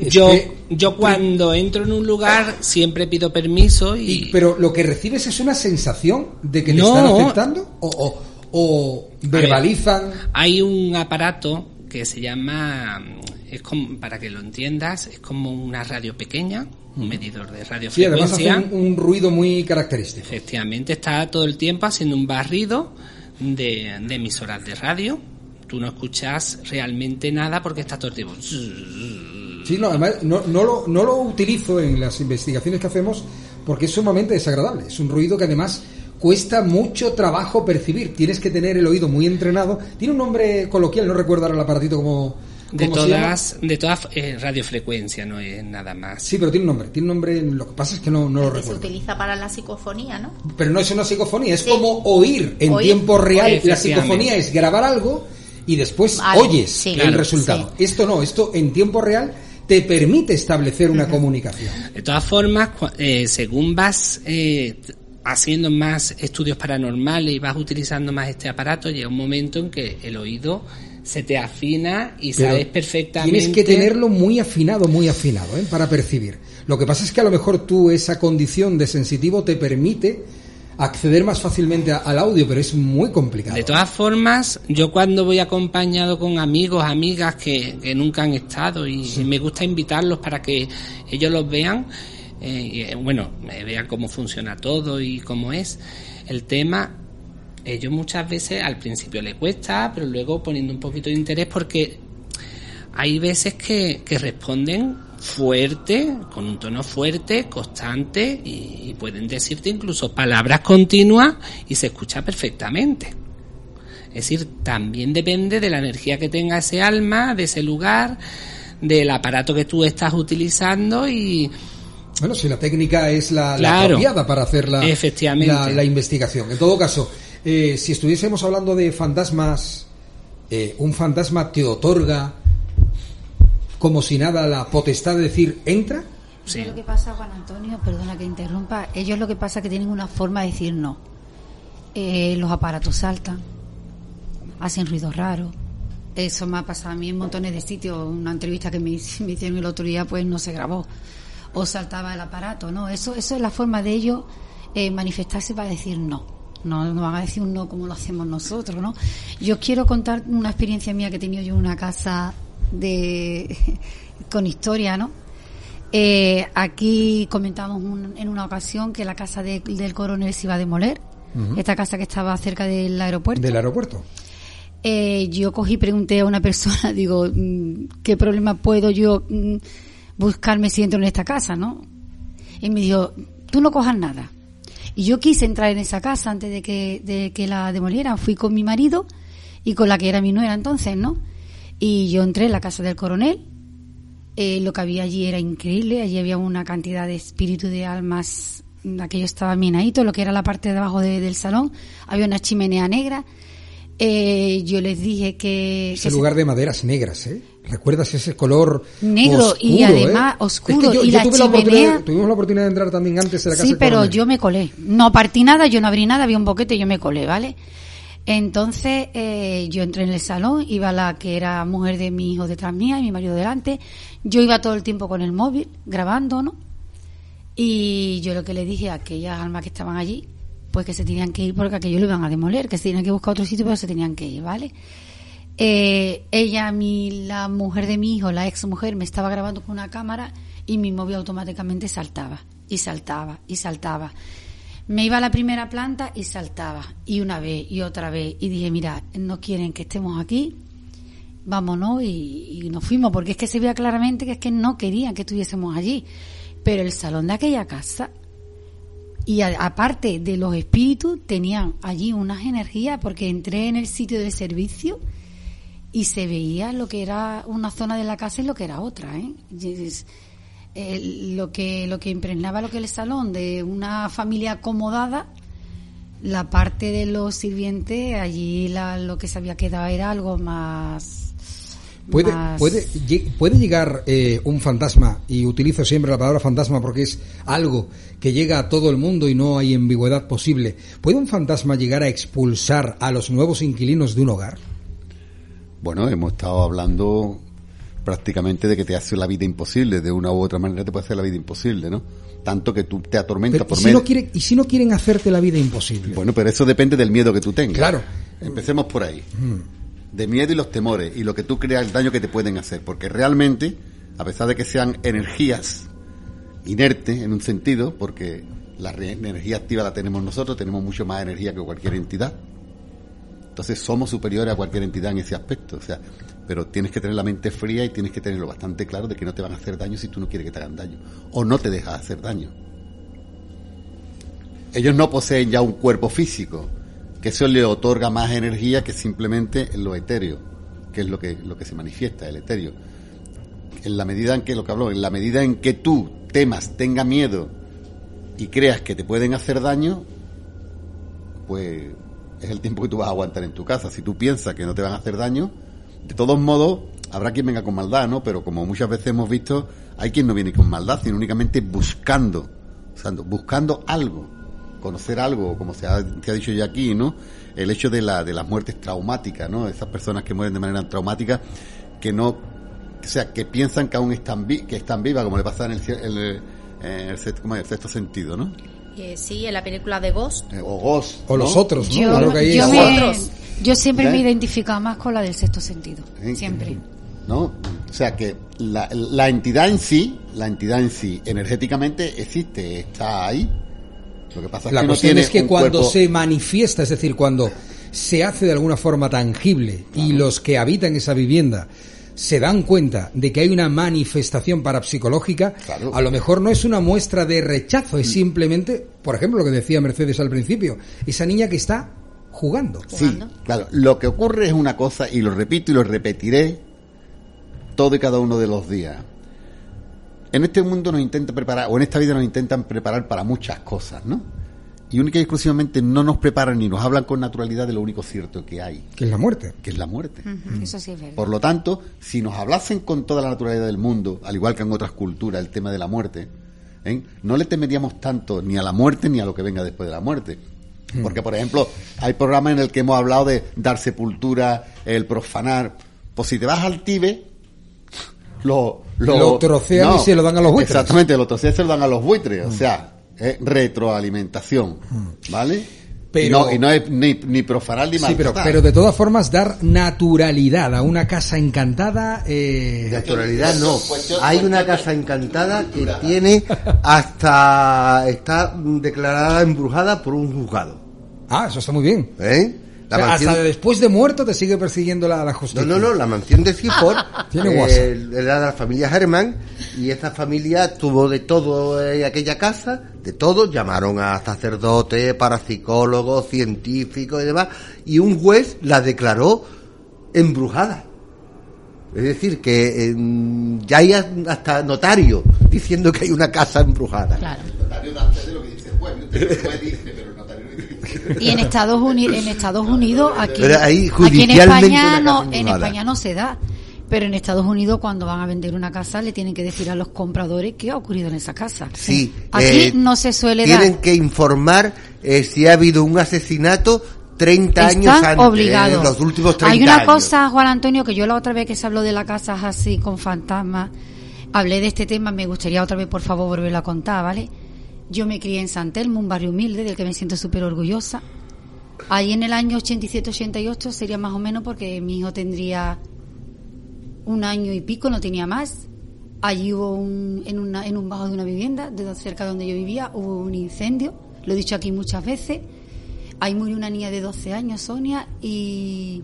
yo, yo cuando entro en un lugar siempre pido permiso y... Pero lo que recibes es una sensación de que te están aceptando o, o, verbalizan... hay un aparato que se llama, es como, para que lo entiendas, es como una radio pequeña, un medidor de radiofrecuencia. Sí, además hace un, ruido muy característico. Efectivamente, está todo el tiempo haciendo un barrido de, de emisoras de radio. Tú no escuchas realmente nada porque está todo el tiempo Sí, no, además no, no, lo, no lo utilizo en las investigaciones que hacemos porque es sumamente desagradable. Es un ruido que además cuesta mucho trabajo percibir. Tienes que tener el oído muy entrenado. Tiene un nombre coloquial, no recuerdo ahora el aparatito como... De todas, de todas eh, radiofrecuencia, no es nada más. Sí, pero tiene un nombre. Tiene un nombre. Lo que pasa es que no, no lo recuerdo. Se utiliza para la psicofonía, ¿no? Pero no es una psicofonía, es como oír en tiempo real. La psicofonía es grabar algo y después oyes el resultado. Esto no, esto en tiempo real te permite establecer una comunicación. De todas formas, eh, según vas eh, haciendo más estudios paranormales y vas utilizando más este aparato, llega un momento en que el oído se te afina y sabes perfectamente. Tienes que tenerlo muy afinado, muy afinado, ¿eh? para percibir. Lo que pasa es que a lo mejor tú esa condición de sensitivo te permite acceder más fácilmente al audio, pero es muy complicado. De todas formas, yo cuando voy acompañado con amigos, amigas que, nunca han estado y me gusta invitarlos para que ellos los vean, eh, eh, bueno, vean cómo funciona todo y cómo es el tema. Ellos muchas veces al principio les cuesta, pero luego poniendo un poquito de interés porque hay veces que, que responden fuerte, con un tono fuerte, constante y, pueden decirte incluso palabras continuas y se escucha perfectamente. Es decir, también depende de la energía que tenga ese alma, de ese lugar, del aparato que tú estás utilizando y... Bueno, si la técnica es la, apropiada para hacer la, la, investigación. En todo caso, eh, si estuviésemos hablando de fantasmas, eh, un fantasma te otorga como si nada la potestad de decir entra? Sí. Lo que pasa, Juan Antonio, perdona que interrumpa, ellos lo que pasa es que tienen una forma de decir no. Eh, los aparatos saltan, hacen ruidos raros. Eso me ha pasado a mí en montones de sitios. Una entrevista que me, hicieron el otro día, pues no se grabó. O saltaba el aparato, ¿no? Eso, eso es la forma de ellos eh, manifestarse para decir no. No, no van a decir un no como lo hacemos nosotros, ¿no? Yo quiero contar una experiencia mía que he tenido yo en una casa de con historia, ¿no? Eh, aquí comentamos en una ocasión que la casa del coronel se iba a demoler, esta casa que estaba cerca del aeropuerto. Del aeropuerto. Eh, yo cogí y pregunté a una persona, digo, mm, ¿qué problema puedo yo mm, buscarme si entro en esta casa, no? Y me dijo, tú no cojas nada. Y yo quise entrar en esa casa antes de que, de que la demolieran. Fui con mi marido y con la que era mi nuera entonces, ¿no? Y yo entré en la casa del coronel Eh, lo que había allí era increíble, allí había una cantidad de espíritu de almas, aquello estaba minadito, lo que era la parte de abajo del salón, había una chimenea negra. Eh, yo les dije que... Ese lugar de maderas negras, ¿eh? ¿Recuerdas ese color negro y además oscuro? y la chimenea... tuvimos la oportunidad de entrar también antes de la casa. Sí, pero yo me colé. No partí nada, yo no abrí nada, había un boquete y yo me colé, ¿vale? Entonces eh, yo entré en el salón, iba la que era mujer de mi hijo detrás mía y mi marido delante. Yo iba todo el tiempo con el móvil grabando, ¿no? Y yo lo que le dije a aquellas almas que estaban allí, pues que se tenían que ir porque aquello lo iban a demoler, que se tenían que buscar otro sitio, pero se tenían que ir, ¿vale? Eh, ella, mi, la mujer de mi hijo, la ex mujer, me estaba grabando con una cámara y mi móvil automáticamente saltaba y saltaba y saltaba. Me iba a la primera planta y saltaba, y una vez y otra vez, y dije, mira, no quieren que estemos aquí, vámonos, y, nos fuimos, porque es que se veía claramente que es que no querían que estuviésemos allí. Pero el salón de aquella casa, y aparte de los espíritus, tenían allí unas energías, porque entré en el sitio de servicio y se veía lo que era una zona de la casa y lo que era otra, ¿eh? Lo que lo que impregnaba lo que es el salón de una familia acomodada la parte de los sirvientes allí lo que se había quedado era algo más puede puede puede llegar eh, un fantasma y utilizo siempre la palabra fantasma porque es algo que llega a todo el mundo y no hay ambigüedad posible. Puede un fantasma llegar a expulsar a los nuevos inquilinos de un hogar bueno hemos estado hablando prácticamente de que te hace la vida imposible, de una u otra manera te puede hacer la vida imposible, ¿no? Tanto que tú te atormentas por ¿y si no quieren ¿Y si no quieren hacerte la vida imposible? Bueno, pero eso depende del miedo que tú tengas. Claro. Empecemos por ahí. Mm. De miedo y los temores y lo que tú creas, el daño que te pueden hacer. Porque realmente, a pesar de que sean energías inertes en un sentido, porque la energía activa la tenemos nosotros, tenemos mucho más energía que cualquier entidad. Entonces somos superiores a cualquier entidad en ese aspecto. O sea, pero tienes que tener la mente fría y tienes que tenerlo bastante claro de que no te van a hacer daño si tú no quieres que te hagan daño o no te dejas hacer daño. Ellos no poseen ya un cuerpo físico, que eso le otorga más energía que simplemente lo etéreo, que es lo que, lo que se manifiesta, el etéreo. En la medida en que, lo que hablo, en la medida en que tú temas, tenga miedo y creas que te pueden hacer daño, pues es el tiempo que tú vas a aguantar en tu casa. Si tú piensas que no te van a hacer daño, de todos modos, habrá quien venga con maldad, ¿no? Pero como muchas veces hemos visto, hay quien no viene con maldad, sino únicamente buscando, buscando algo, conocer algo, como se ha, dicho ya aquí, ¿no? El hecho de, la, de las muertes traumáticas, ¿no? Esas personas que mueren de manera traumática, que no, o sea, que piensan que aún están, que están vivas, como le pasa en el, el, el, sexto sentido, ¿no? Eh, sí, en la película de Ghost. Eh, o Ghost. O los otros, ¿no? Yo, que yo, me, yo siempre me he identificado más con la del sexto sentido. Siempre. ¿No? O sea que la, la entidad en sí, la entidad en sí, energéticamente existe, está ahí. Lo que pasa es la que cuestión es que cuando se manifiesta, es decir, cuando se hace de alguna forma tangible y los que habitan esa vivienda se dan cuenta de que hay una manifestación parapsicológica, a lo mejor no es una muestra de rechazo, es simplemente, por ejemplo, lo que decía Mercedes al principio, esa niña que está jugando. Sí, claro. Lo que ocurre es una cosa, y lo repito y lo repetiré todo y cada uno de los días. En este mundo nos intentan preparar, o en esta vida nos intentan preparar para muchas cosas, ¿no? Y única y exclusivamente no nos preparan ni nos hablan con naturalidad de lo único cierto que hay. Que es la muerte. Que es la muerte. Eso sí es verdad. Por lo tanto, si nos hablasen con toda la naturalidad del mundo, al igual que en otras culturas, el tema de la muerte, ¿eh? no le temeríamos tanto ni a la muerte ni a lo que venga después de la muerte. Porque, por ejemplo, hay programas en el que hemos hablado de dar sepultura, el profanar. Pues si te vas al Tíbet, lo, lo, trocean y se lo dan a los buitres. Exactamente, lo trocean y se lo dan a los buitres. O sea, retroalimentación, ¿vale? Pero, y, no, es ni, ni profanar ni Sí, pero, pero, de todas formas dar naturalidad a una casa encantada. Eh... Naturalidad no. Hay una casa encantada que tiene hasta. está declarada embrujada por un juzgado. Ah, eso está muy bien. ¿Eh? Hasta después de muerto te sigue persiguiendo la, la justicia. No, no, no, la mansión de Cifor tiene eh, era de la familia Germán y esta familia tuvo de todo en aquella casa, de todo, llamaron a sacerdotes, parapsicólogos, científicos y demás, y un juez la declaró embrujada. Es decir, que em, ya hay hasta notario diciendo que hay una casa embrujada. Claro. Y en Estados Unidos, en Estados Unidos, aquí, aquí en España no, en España no se da. Pero en Estados Unidos, cuando van a vender una casa, le tienen que decir a los compradores qué ha ocurrido en esa casa. Sí. Aquí eh, no se suele dar. Tienen que informar eh, si ha habido un asesinato 30 años antes, obligados. los últimos 30 Hay una cosa, Juan Antonio, que yo la otra vez que se habló de las casas así con fantasmas, hablé de este tema, me gustaría otra vez, por favor, volverlo a contar, ¿vale? Yo me crié en San Telmo, un barrio humilde del que me siento súper orgullosa. Ahí en el año 87-88 sería más o menos porque mi hijo tendría un año y pico, no tenía más. Allí hubo un, en, una, en un bajo de una vivienda, de cerca de donde yo vivía, hubo un incendio, lo he dicho aquí muchas veces Ahí murió una niña de 12 años, Sonia, y,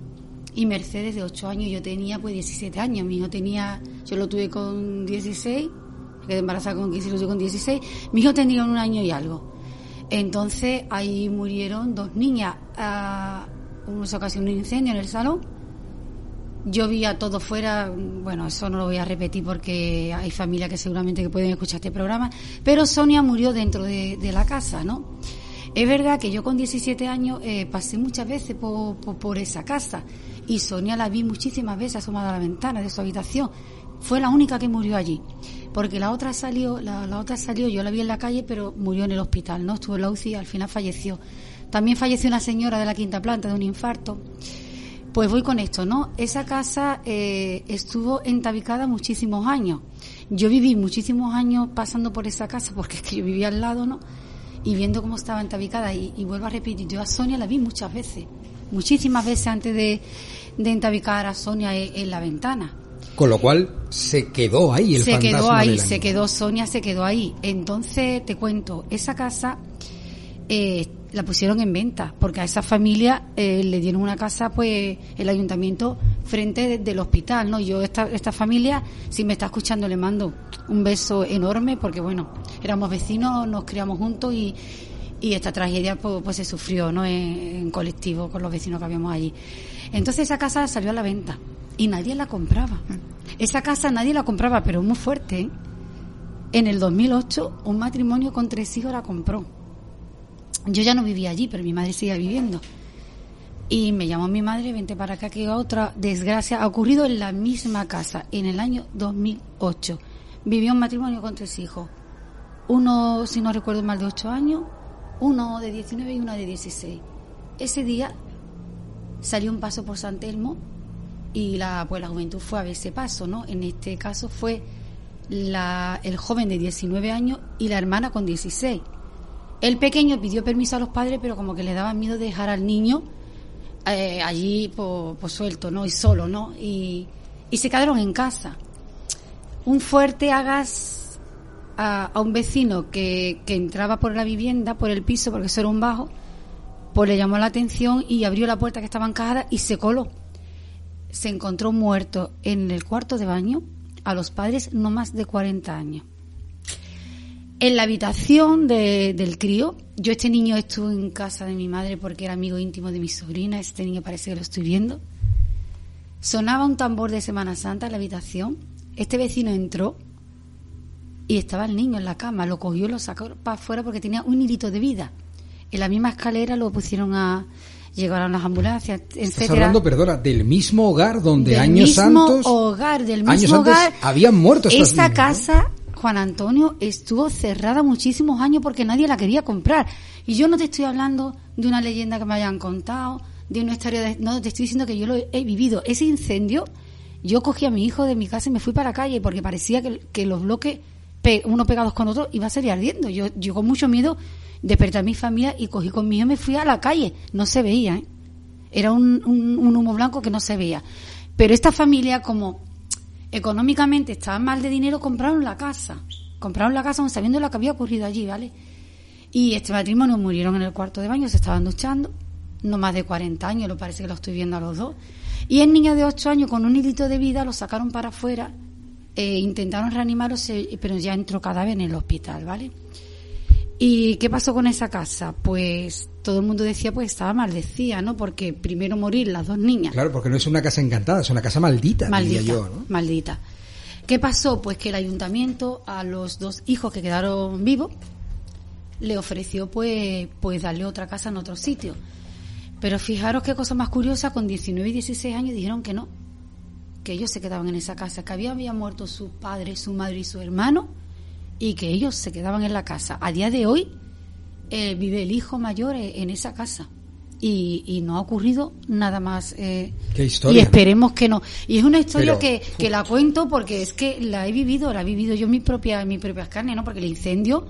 Mercedes de 8 años. Yo tenía pues 17 años. Mi hijo tenía, yo lo tuve con 16, me quedé embarazada con 15 y con 16. Mi hijo tenía un año y algo. Entonces ahí murieron dos niñas. Uh, una ocasión un incendio en el salón. Yo vi a todo fuera, bueno, eso no lo voy a repetir porque hay familias que seguramente que pueden escuchar este programa, pero Sonia murió dentro de, de la casa, ¿no? Es verdad que yo con 17 años eh, pasé muchas veces por, esa casa y Sonia la vi muchísimas veces asomada a la ventana de su habitación. Fue la única que murió allí, porque la otra salió, la, otra salió, yo la vi en la calle, pero murió en el hospital, ¿no? Estuvo en la UCI y al final falleció. También falleció una señora de la quinta planta de un infarto. Pues voy con esto, ¿no? Esa casa eh, estuvo entabicada muchísimos años. Yo viví muchísimos años pasando por esa casa porque es que yo vivía al lado, ¿no? y viendo cómo estaba entabicada, y, vuelvo a repetir, yo a Sonia la vi muchas veces, muchísimas veces antes de, de entabicar a Sonia en, la ventana. Con lo cual se quedó ahí el Se quedó ahí, se quedó Sonia, se quedó ahí. Entonces te cuento, esa casa eh, la pusieron en venta, porque a esa familia eh, le dieron una casa, pues, el ayuntamiento frente del hospital, ¿no? Yo, esta, esta familia, si me está escuchando, le mando un beso enorme, porque, bueno, éramos vecinos, nos criamos juntos y, y esta tragedia, pues, pues se sufrió, ¿no? En, colectivo con los vecinos que habíamos allí. Entonces esa casa salió a la venta y nadie la compraba. Esa casa nadie la compraba, pero muy fuerte, ¿eh? En el 2008, un matrimonio con tres hijos la compró yo ya no vivía allí, pero mi madre seguía viviendo. Y me llamó mi madre, vente para acá, que otra desgracia ha ocurrido en la misma casa, en el año 2008. Vivió un matrimonio con tres hijos. Uno, si no recuerdo mal, de 8 años, uno de 19 y uno de 16. Ese día salió un paso por San Telmo y la, pues la juventud fue a ver ese paso, ¿no? En este caso fue la, el joven de 19 años y la hermana con 16 el pequeño pidió permiso a los padres, pero como que le daban miedo dejar al niño eh, allí por, suelto, ¿no? Y solo, ¿no? Y, se quedaron en casa. Un fuerte hagas a, un vecino que, que, entraba por la vivienda, por el piso, porque eso era un bajo, pues le llamó la atención y abrió la puerta que estaba encajada y se coló. Se encontró muerto en el cuarto de baño a los padres no más de 40 años. En la habitación del crío, yo este niño estuvo en casa de mi madre porque era amigo íntimo de mi sobrina, este niño parece que lo estoy viendo. Sonaba un tambor de Semana Santa en la habitación. Este vecino entró y estaba el niño en la cama, lo cogió, lo sacó para afuera porque tenía un hilito de vida. En la misma escalera lo pusieron a llegaron las ambulancias, Estás hablando, perdona, del mismo hogar donde años mismo antes hogar, del mismo hogar, habían muerto esta casa Juan Antonio estuvo cerrada muchísimos años porque nadie la quería comprar. Y yo no te estoy hablando de una leyenda que me hayan contado, de una historia de... No, te estoy diciendo que yo lo he vivido. Ese incendio, yo cogí a mi hijo de mi casa y me fui para la calle porque parecía que, los bloques, uno pegados con otro, iba a salir ardiendo. Yo, yo con mucho miedo desperté a mi familia y cogí con mi hijo y me fui a la calle. No se veía, ¿eh? Era un, un humo blanco que no se veía. Pero esta familia, como económicamente estaban mal de dinero, compraron la casa. Compraron la casa sabiendo lo que había ocurrido allí, ¿vale? Y este matrimonio murieron en el cuarto de baño, se estaban duchando, no más de 40 años, lo parece que lo estoy viendo a los dos. Y el niño de 8 años con un hilito de vida lo sacaron para afuera, e intentaron reanimarlo, pero ya entró cadáver en el hospital, ¿vale? ¿Y qué pasó con esa casa? Pues todo el mundo decía, pues estaba maldecida, ¿no? Porque primero morir las dos niñas. Claro, porque no es una casa encantada, es una casa maldita, maldita diría yo, ¿no? Maldita. ¿Qué pasó? Pues que el ayuntamiento a los dos hijos que quedaron vivos le ofreció pues, pues darle otra casa en otro sitio. Pero fijaros qué cosa más curiosa, con 19 y 16 años dijeron que no, que ellos se quedaban en esa casa, que había, había muerto su padre, su madre y su hermano, y que ellos se quedaban en la casa. A día de hoy eh, vive el hijo mayor eh, en esa casa. Y, no ha ocurrido nada más. Eh, ¿Qué historia, y esperemos que no. Y es una historia que, que, la cuento porque es que la he vivido, la he vivido yo en mi propia, en mis propias carnes, ¿no? Porque el incendio,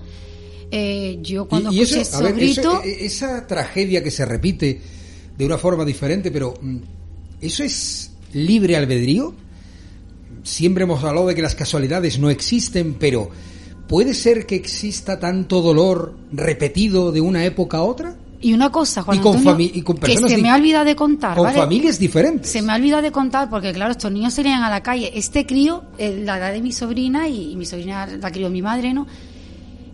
yo cuando y, escuché eso, e, esa tragedia que se repite de una forma diferente, pero mm, ¿eso es libre albedrío? Siempre hemos hablado de que las casualidades no existen, pero ¿Puede ser que exista tanto dolor repetido de una época a otra? Y una cosa, Juan y con que se me ha olvidado de contar. Con familias diferentes. Se me ha olvidado de contar porque, claro, estos niños salían a la calle. Este crío, eh, la edad de mi sobrina, y, mi sobrina la crió mi madre, ¿no?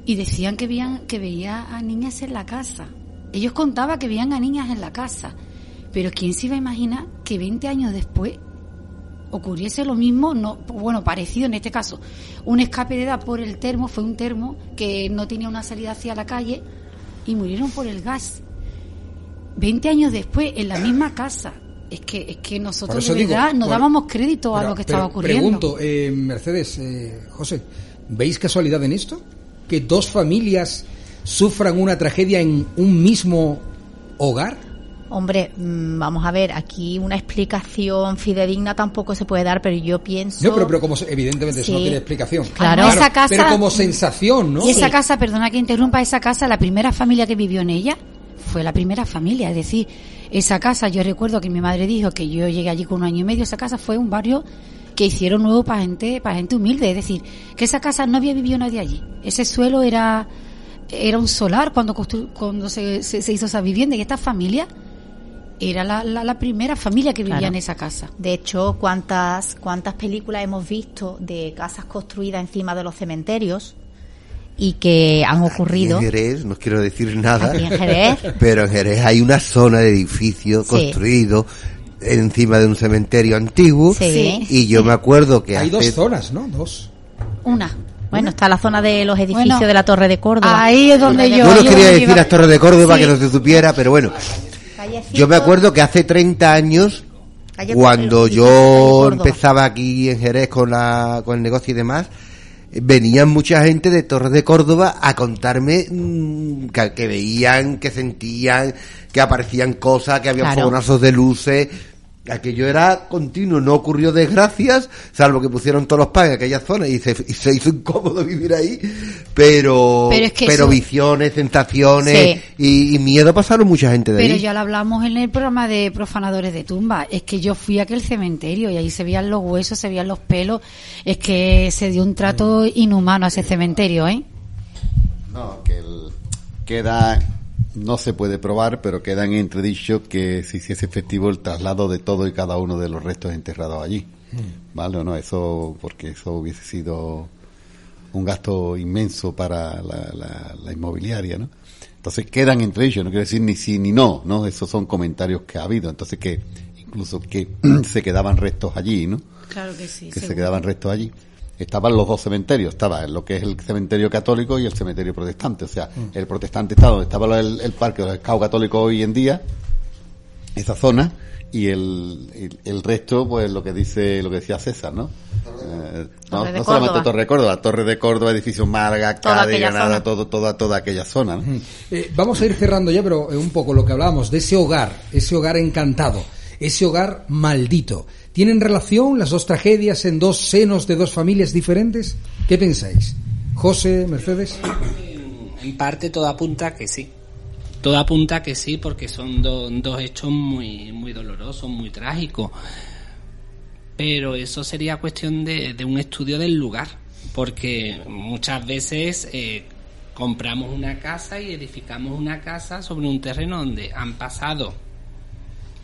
Y decían que, veían, que veía a niñas en la casa. Ellos contaban que veían a niñas en la casa. Pero ¿quién se iba a imaginar que 20 años después ocurriese lo mismo, no, bueno, parecido en este caso. Un escape de edad por el termo, fue un termo que no tenía una salida hacia la calle y murieron por el gas. Veinte años después, en la misma casa. Es que, es que nosotros de verdad no dábamos crédito a lo que estaba ocurriendo. Pregunto, eh, Mercedes, eh, José, ¿veis casualidad en esto? Que dos familias sufran una tragedia en un mismo hogar. Hombre, mm, vamos a ver, aquí una explicación fidedigna tampoco se puede dar, pero yo pienso. No, pero, como evidentemente eso no tiene explicación. Claro, esa casa. Pero como sensación, ¿no? Y esa casa, perdona que interrumpa, esa casa, la primera familia que vivió en ella fue la primera familia. Es decir, esa casa, yo recuerdo que mi madre dijo que yo llegué allí con un año y medio, esa casa fue un barrio que hicieron nuevo para gente, para gente humilde. Es decir, que esa casa no había vivido nadie allí. Ese suelo era, era un solar cuando, cuando se, se hizo esa vivienda y esta familia era la, la, primera familia que vivía en esa casa. De hecho, ¿cuántas, ¿cuántas películas hemos visto de casas construidas encima de los cementerios? y que han ocurrido. en Jerez, no quiero decir nada, pero en Jerez hay una zona de edificio construido encima de un cementerio antiguo y yo me acuerdo que hay dos zonas, ¿no? Dos. Una. Bueno, está la zona de los edificios de la Torre de Córdoba. Ahí es donde yo. Yo no quería decir la Torre de Córdoba que no se supiera, pero bueno. Yo me acuerdo que hace 30 años, cuando yo empezaba aquí en Jerez con, la, con el negocio y demás, venían mucha gente de Torres de Córdoba a contarme mm, que, veían, que sentían, que aparecían cosas, que había claro. de luces, aquello era continuo, no ocurrió desgracias, salvo que pusieron todos los pan en aquella zona y se, se hizo incómodo vivir ahí, pero pero, visiones, sensaciones y, miedo pasaron mucha gente de ahí. Pero ya lo hablamos en el programa de profanadores de tumba, es que yo fui a aquel cementerio y ahí se veían los huesos, se veían los pelos, es que se dio un trato inhumano a ese cementerio, ¿eh? No, que el, queda no se puede probar, pero queda en entredicho que si, si es efectivo el traslado de todo y cada uno de los restos enterrados allí. Mm. ¿Vale o no? Eso, porque eso hubiese sido un gasto inmenso para la, la, inmobiliaria, ¿no? Entonces quedan entre ellos, no quiero decir ni sí ni no, ¿no? Esos son comentarios que ha habido. Entonces que incluso que se quedaban restos allí, ¿no? Claro que sí. Que se quedaban restos allí estaban los dos cementerios, estaba lo que es el cementerio católico y el cementerio protestante, o sea, mm. el protestante estaba donde estaba el, parque de los escados católicos hoy en día, esa zona, y el, el, resto, pues lo que dice, lo que decía César, ¿no? Eh, no, no solamente Torre de Córdoba, Torre de Córdoba, edificio Marga, Cádiz, Granada, todo, toda, toda aquella zona. ¿no? Eh, vamos a ir cerrando ya, pero eh, un poco lo que hablábamos de ese hogar, ese hogar encantado, ese hogar maldito. ¿Tienen relación las dos tragedias en dos senos de dos familias diferentes? ¿Qué pensáis? José, Mercedes. En parte todo apunta que sí. Todo apunta que sí, porque son dos hechos muy, muy dolorosos, muy trágicos. Pero eso sería cuestión de, un estudio del lugar, porque muchas veces eh, compramos una casa y edificamos una casa sobre un terreno donde han pasado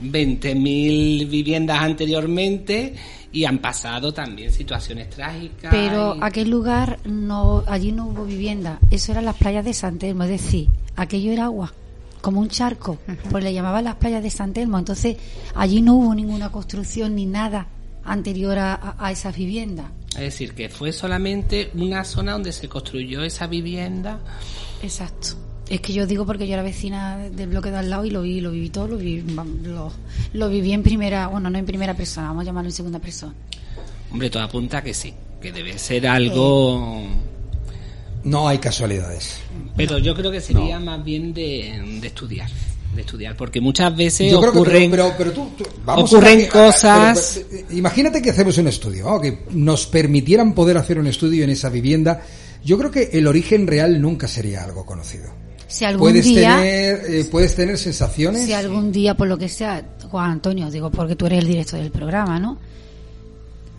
20.000 viviendas anteriormente y han pasado también situaciones trágicas. Pero y- aquel lugar, no allí no hubo vivienda. Eso eran las playas de San Telmo. Es decir, aquello era agua, como un charco. Pues le llamaban las playas de San Telmo. Entonces, allí no hubo ninguna construcción ni nada anterior a, a- a esas viviendas. Es decir, que fue solamente una zona donde se construyó esa vivienda. Exacto. Es que yo digo porque yo era vecina del bloque de al lado y lo vi, lo viví todo, lo viví, lo, lo viví en primera, bueno, no en primera persona, vamos a llamarlo en segunda persona. Hombre, todo apunta a que sí, que debe ser algo... No hay casualidades. Pero yo creo que sería más bien de, de estudiar, de estudiar, porque muchas veces Yo creo que, ocurren, pero, pero, pero tú, tú- vamos ocurren a- a- cosas... pero, pero, imagínate que hacemos un estudio, ¿no? que nos permitieran poder hacer un estudio en esa vivienda. Yo creo que el origen real nunca sería algo conocido. Si algún Puedes día, tener, eh, puedes tener sensaciones. si algún día, por lo que sea, Juan Antonio, digo porque tú eres el director del programa, ¿no?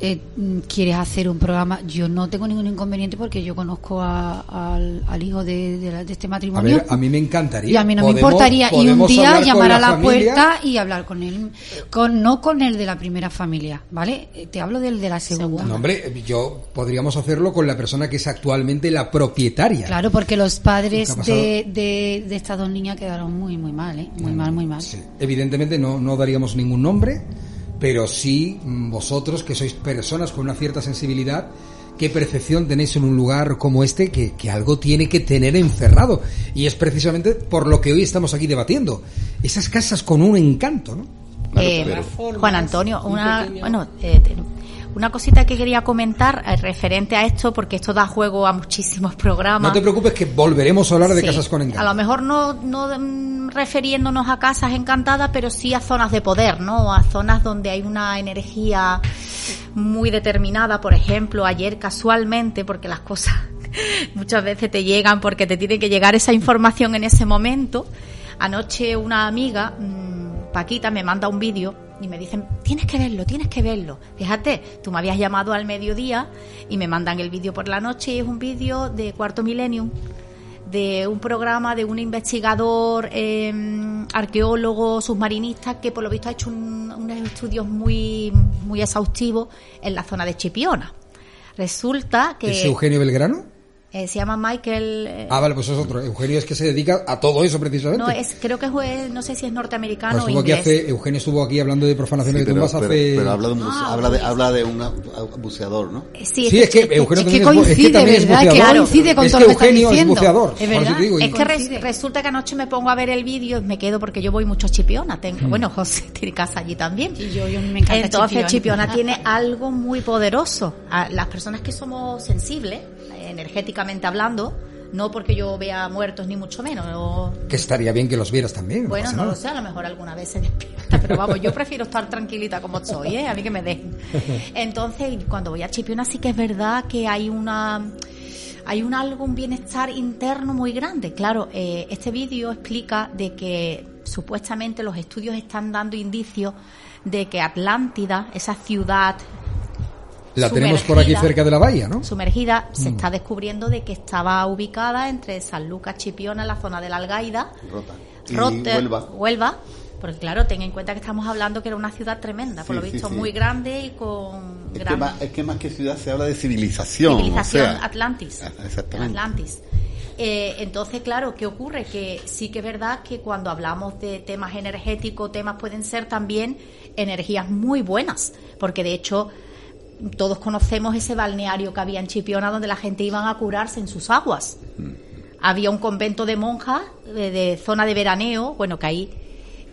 Eh, mm, quieres hacer un programa, yo no tengo ningún inconveniente porque yo conozco a- al, al hijo de, de la- de este A matrimonio. ver, a mí me encantaría. Y a mí no me importaría y un día llamar a la familia. puerta y hablar con él, con no con el de la primera familia, ¿vale? Eh, Te hablo del de la segunda. No, hombre, yo podríamos hacerlo con la persona que es actualmente la propietaria. Claro, porque los padres de, de, de estas dos niñas quedaron muy, muy mal, ¿eh? Muy mal, muy mal. Sí. Evidentemente no, no daríamos ningún nombre, pero sí mm, vosotros, que sois personas con una cierta sensibilidad, ¿qué percepción tenéis en un lugar como este que, que algo tiene que tener encerrado? Y es precisamente por lo que hoy estamos aquí debatiendo. Esas casas con un encanto, ¿no? Eh, Juan Antonio, una, bueno, eh, una cosita que quería comentar eh, referente a esto, porque esto da juego a muchísimos programas. No te preocupes que volveremos a hablar de Sí, casas con A encanto. lo mejor no, no mm, refiriéndonos a casas encantadas, pero sí a zonas de poder, ¿no? A zonas donde hay una energía muy determinada. Por ejemplo, ayer casualmente, porque las cosas muchas veces te llegan porque te tiene que llegar esa información en ese momento. Anoche una amiga, mm, Paquita, me manda un vídeo y me dicen, tienes que verlo, tienes que verlo. Fíjate, tú me habías llamado al mediodía y me mandan el vídeo por la noche y es un vídeo de Cuarto Millennium de un programa de un investigador, eh, arqueólogo, submarinista, que por lo visto ha hecho un- unos estudios muy, muy exhaustivos en la zona de Chipiona. Resulta que ¿Es Eugenio Belgrano? Eh, se llama Michael. eh, Ah, vale, pues es otro. Eugenio es que se dedica a todo eso precisamente. no, es, creo que es, no sé si es norteamericano Pues o estuvo aquí inglés. hace, Eugenio estuvo aquí hablando de profanación Sí, de tumbas hace... pero habla de un, buce- Ah, habla de, pues. habla de una- un buceador, ¿no? Sí, Sí, es que Eugenio es que también es, bu- es que coincide, también es ¿verdad? Que buceador. coincide con es todo que lo que estás Eugenio es diciendo. buceador. Es por eso verdad, digo, Es que Coincide. resulta que anoche me pongo a ver el vídeo y me quedo porque yo voy mucho a Chipiona. Tengo, Bueno, José tiene casa allí también. Y yo, yo me encanta Entonces Chipiona. Chipiona tiene algo muy poderoso. A las personas que somos sensibles, eh, energéticamente hablando, no porque yo vea muertos ni mucho menos. o- que estaría bien que los vieras también. bueno, no lo sé, a lo mejor alguna vez se despierta, pero vamos, yo prefiero estar tranquilita como estoy, ¿eh? A mí que me dejen. Entonces, cuando voy a Chipiona sí que es verdad que hay una hay un algo, un bienestar interno muy grande. Claro, eh, este vídeo explica de que supuestamente los estudios están dando indicios de que Atlántida, esa ciudad La tenemos por aquí cerca de la bahía, ¿no? sumergida, se Mm. está descubriendo de que estaba ubicada entre San Lucas, Chipiona, la zona de la Algaida, Rota. Rotter, Huelva. Huelva, porque claro, ten en cuenta que estamos hablando que era una ciudad tremenda, por Sí, lo visto sí. muy grande y con Es que, más, es que más que ciudad se habla de civilización. civilización o sea, Atlantis. Exactamente. Atlantis. Eh, entonces, claro, ¿qué ocurre? Que sí que es verdad que cuando hablamos de temas energéticos, temas pueden ser también energías muy buenas, porque de hecho todos conocemos ese balneario que había en Chipiona donde la gente iba a curarse en sus aguas. Había un convento de monjas de, de zona de veraneo, bueno, que ahí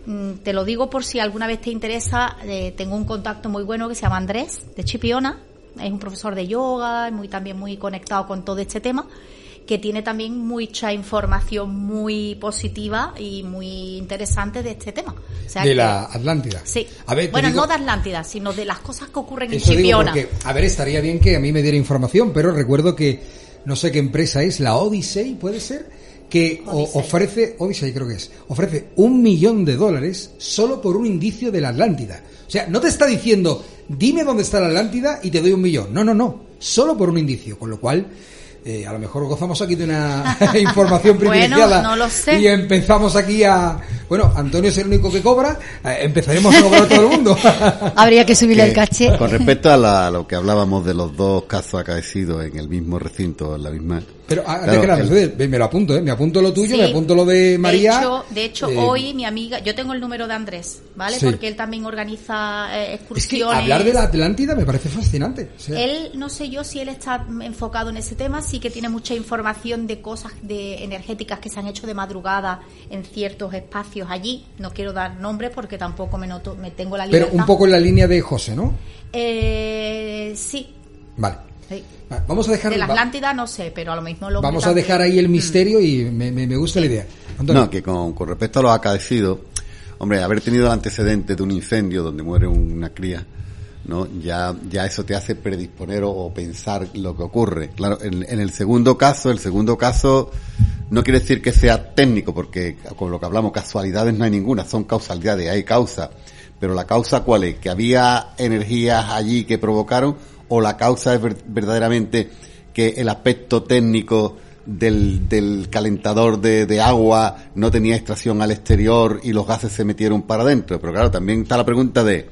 mm, te lo digo por si alguna vez te interesa, eh, tengo un contacto muy bueno que se llama Andrés de Chipiona, es un profesor de yoga, muy también muy conectado con todo este tema, que tiene también mucha información muy positiva y muy interesante de este tema. O sea de que- la Atlántida. Sí. A ver, te bueno, digo- no de Atlántida, sino de las cosas que ocurren en digo Chipiona. porque, a ver, estaría bien que a mí me diera información, pero recuerdo que no sé qué empresa es, la Odyssey, puede ser, que Odyssey. ofrece, Odyssey creo que es, ofrece un millón de dólares solo por un indicio de la Atlántida. O sea, no te está diciendo, dime dónde está la Atlántida y te doy un millón. No, no, no, solo por un indicio, con lo cual Eh, a lo mejor gozamos aquí de una información privilegiada. no lo sé. Y empezamos aquí a. Bueno, Antonio es el único que cobra. eh, empezaremos a cobrar todo el mundo. Habría que subirle el caché. Con respecto a, la- a lo que hablábamos de los dos casos acaecidos en el mismo recinto, en la misma. Pero ah, antes Claro, que nada, el- me lo apunto, ¿eh? Me apunto lo tuyo, Sí. me apunto lo de María. De hecho, de hecho Eh, hoy mi amiga, yo tengo el número de Andrés, ¿vale? Sí. Porque él también organiza eh, Es que excursiones. hablar de la Atlántida me parece fascinante. O sea, Él, no sé yo si él está enfocado en ese tema, sí que tiene mucha información de cosas de energéticas que se han hecho de madrugada en ciertos espacios allí. No quiero dar nombres porque tampoco me noto, me tengo la libertad. pero un poco en la línea de José, ¿no? Eh, sí, Vale. sí. Vamos a dejar. De la va- Atlántida no sé, pero a lo mismo lo Vamos a dejar ahí Mm. el misterio y me, me- me gusta la idea. Antonio. No, que con, con respecto a los acaecidos, hombre, haber tenido el antecedente de un incendio donde muere una cría, ¿no? Ya, ya eso te hace predisponer o, pensar lo que ocurre. Claro, en, en el segundo caso, el segundo caso no quiere decir que sea técnico, porque con lo que hablamos, casualidades no hay ninguna, son causalidades, hay causa. Pero la causa cuál es? Que había energías allí que provocaron, o la causa es ver- verdaderamente que el aspecto técnico del, del calentador de, de agua no tenía extracción al exterior y los gases se metieron para adentro. Pero claro, también está la pregunta de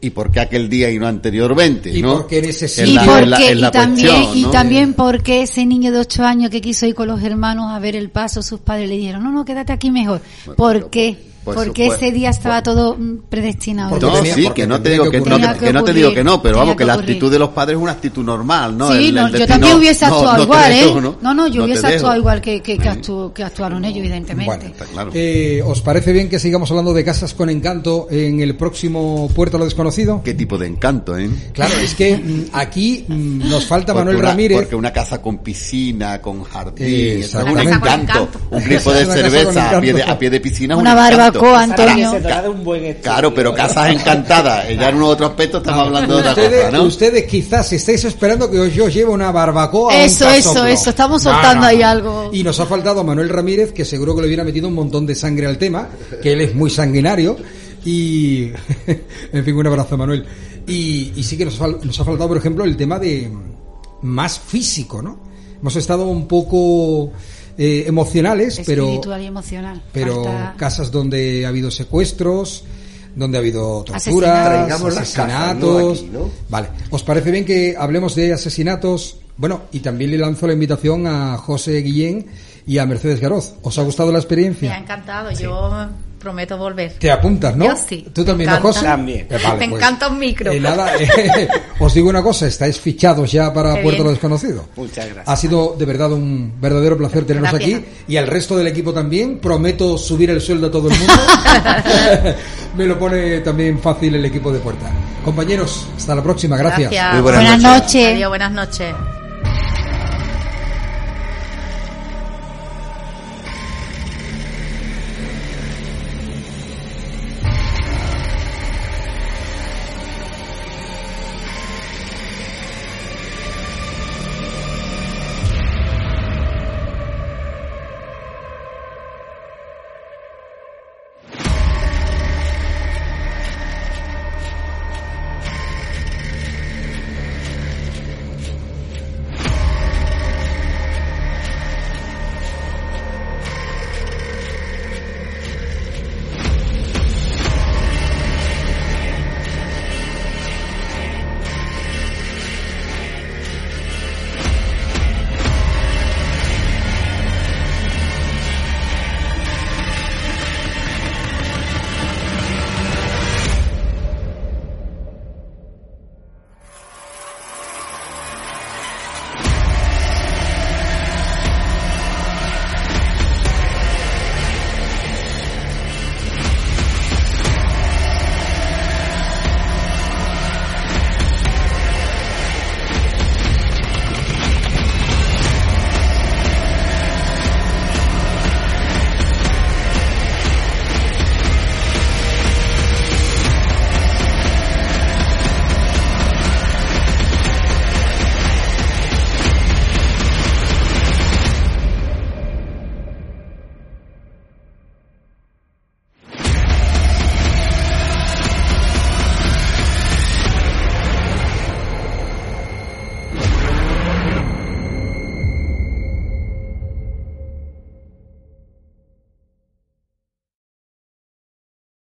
¿y por qué aquel día y no anteriormente? ¿Y ¿no? por qué en ese Es sitio? Y, la- porque, es la- la y también, cuestión, y ¿no? también porque ese niño de ocho años que quiso ir con los hermanos a ver el paso, sus padres le dijeron, no, no, quédate aquí mejor. Bueno, ¿Por qué? Pues- porque pues- ese día estaba todo mm, predestinado. No, tenía- sí, que no te digo que que, no, que- que no te digo que no, pero vamos, que que la actitud de los padres es una actitud normal, ¿no? Sí, El- el no, yo también hubiese actuado igual, ¿eh? ¿no? No, no, yo hubiese dejo. actuado igual que, que, que, actu- que actuaron ellos, evidentemente. Bueno, Está claro. Eh, ¿Os parece bien que sigamos hablando de casas con encanto en el próximo Puerto a lo Desconocido? Qué tipo de encanto, ¿eh? Claro, es que mm, aquí mm, nos falta Porque Manuel una, Ramírez. Porque una casa con piscina, con jardín, Eh, es un encanto. Un grifo de cerveza a pie de, piscina Una un Antonio. Se trata de un buen estudio. Claro, pero casas encantadas. Ya en un otro aspecto estamos hablando de otra ustedes, cosa, ¿no? ustedes quizás estáis esperando que os- yo lleve una barbacoa. a un Eso, eso, eso, estamos soltando ahí algo. Y nos ha faltado Manuel Ramírez, que seguro que le hubiera metido un montón de sangre al tema, que él es muy sanguinario. Y, en fin, un abrazo, Manuel. Y, y sí que nos, fal- nos ha faltado, por ejemplo, el tema de más físico, ¿no? Hemos estado un poco eh, emocionales, pero Espiritual y emocional. pero Falta- casas donde ha habido secuestros, donde ha habido torturas, casas, asesinatos. ¿no? Aquí, ¿no? Vale, ¿os parece bien que hablemos de asesinatos? Bueno, y también le lanzo la invitación a José Guillén y a Mercedes Garoz. ¿Os ha gustado la Me ha experiencia? encantado, yo prometo volver. Te apuntas, ¿no? Yo sí. ¿Tú también, Me no, José? encanta. También. Eh, vale, Me pues, encanta un micro. eh, nada, eh, os digo una cosa, estáis fichados ya para Qué Puerto lo Desconocido. Muchas gracias. Ha sido de verdad un verdadero placer teneros Gracias. aquí y al resto del equipo también. Prometo subir el sueldo a todo el mundo. Me lo pone también fácil el equipo de Puerta. Compañeros, hasta la próxima. Gracias. Gracias. Muy buenas Buenas noches. noches. Adiós, buenas noches.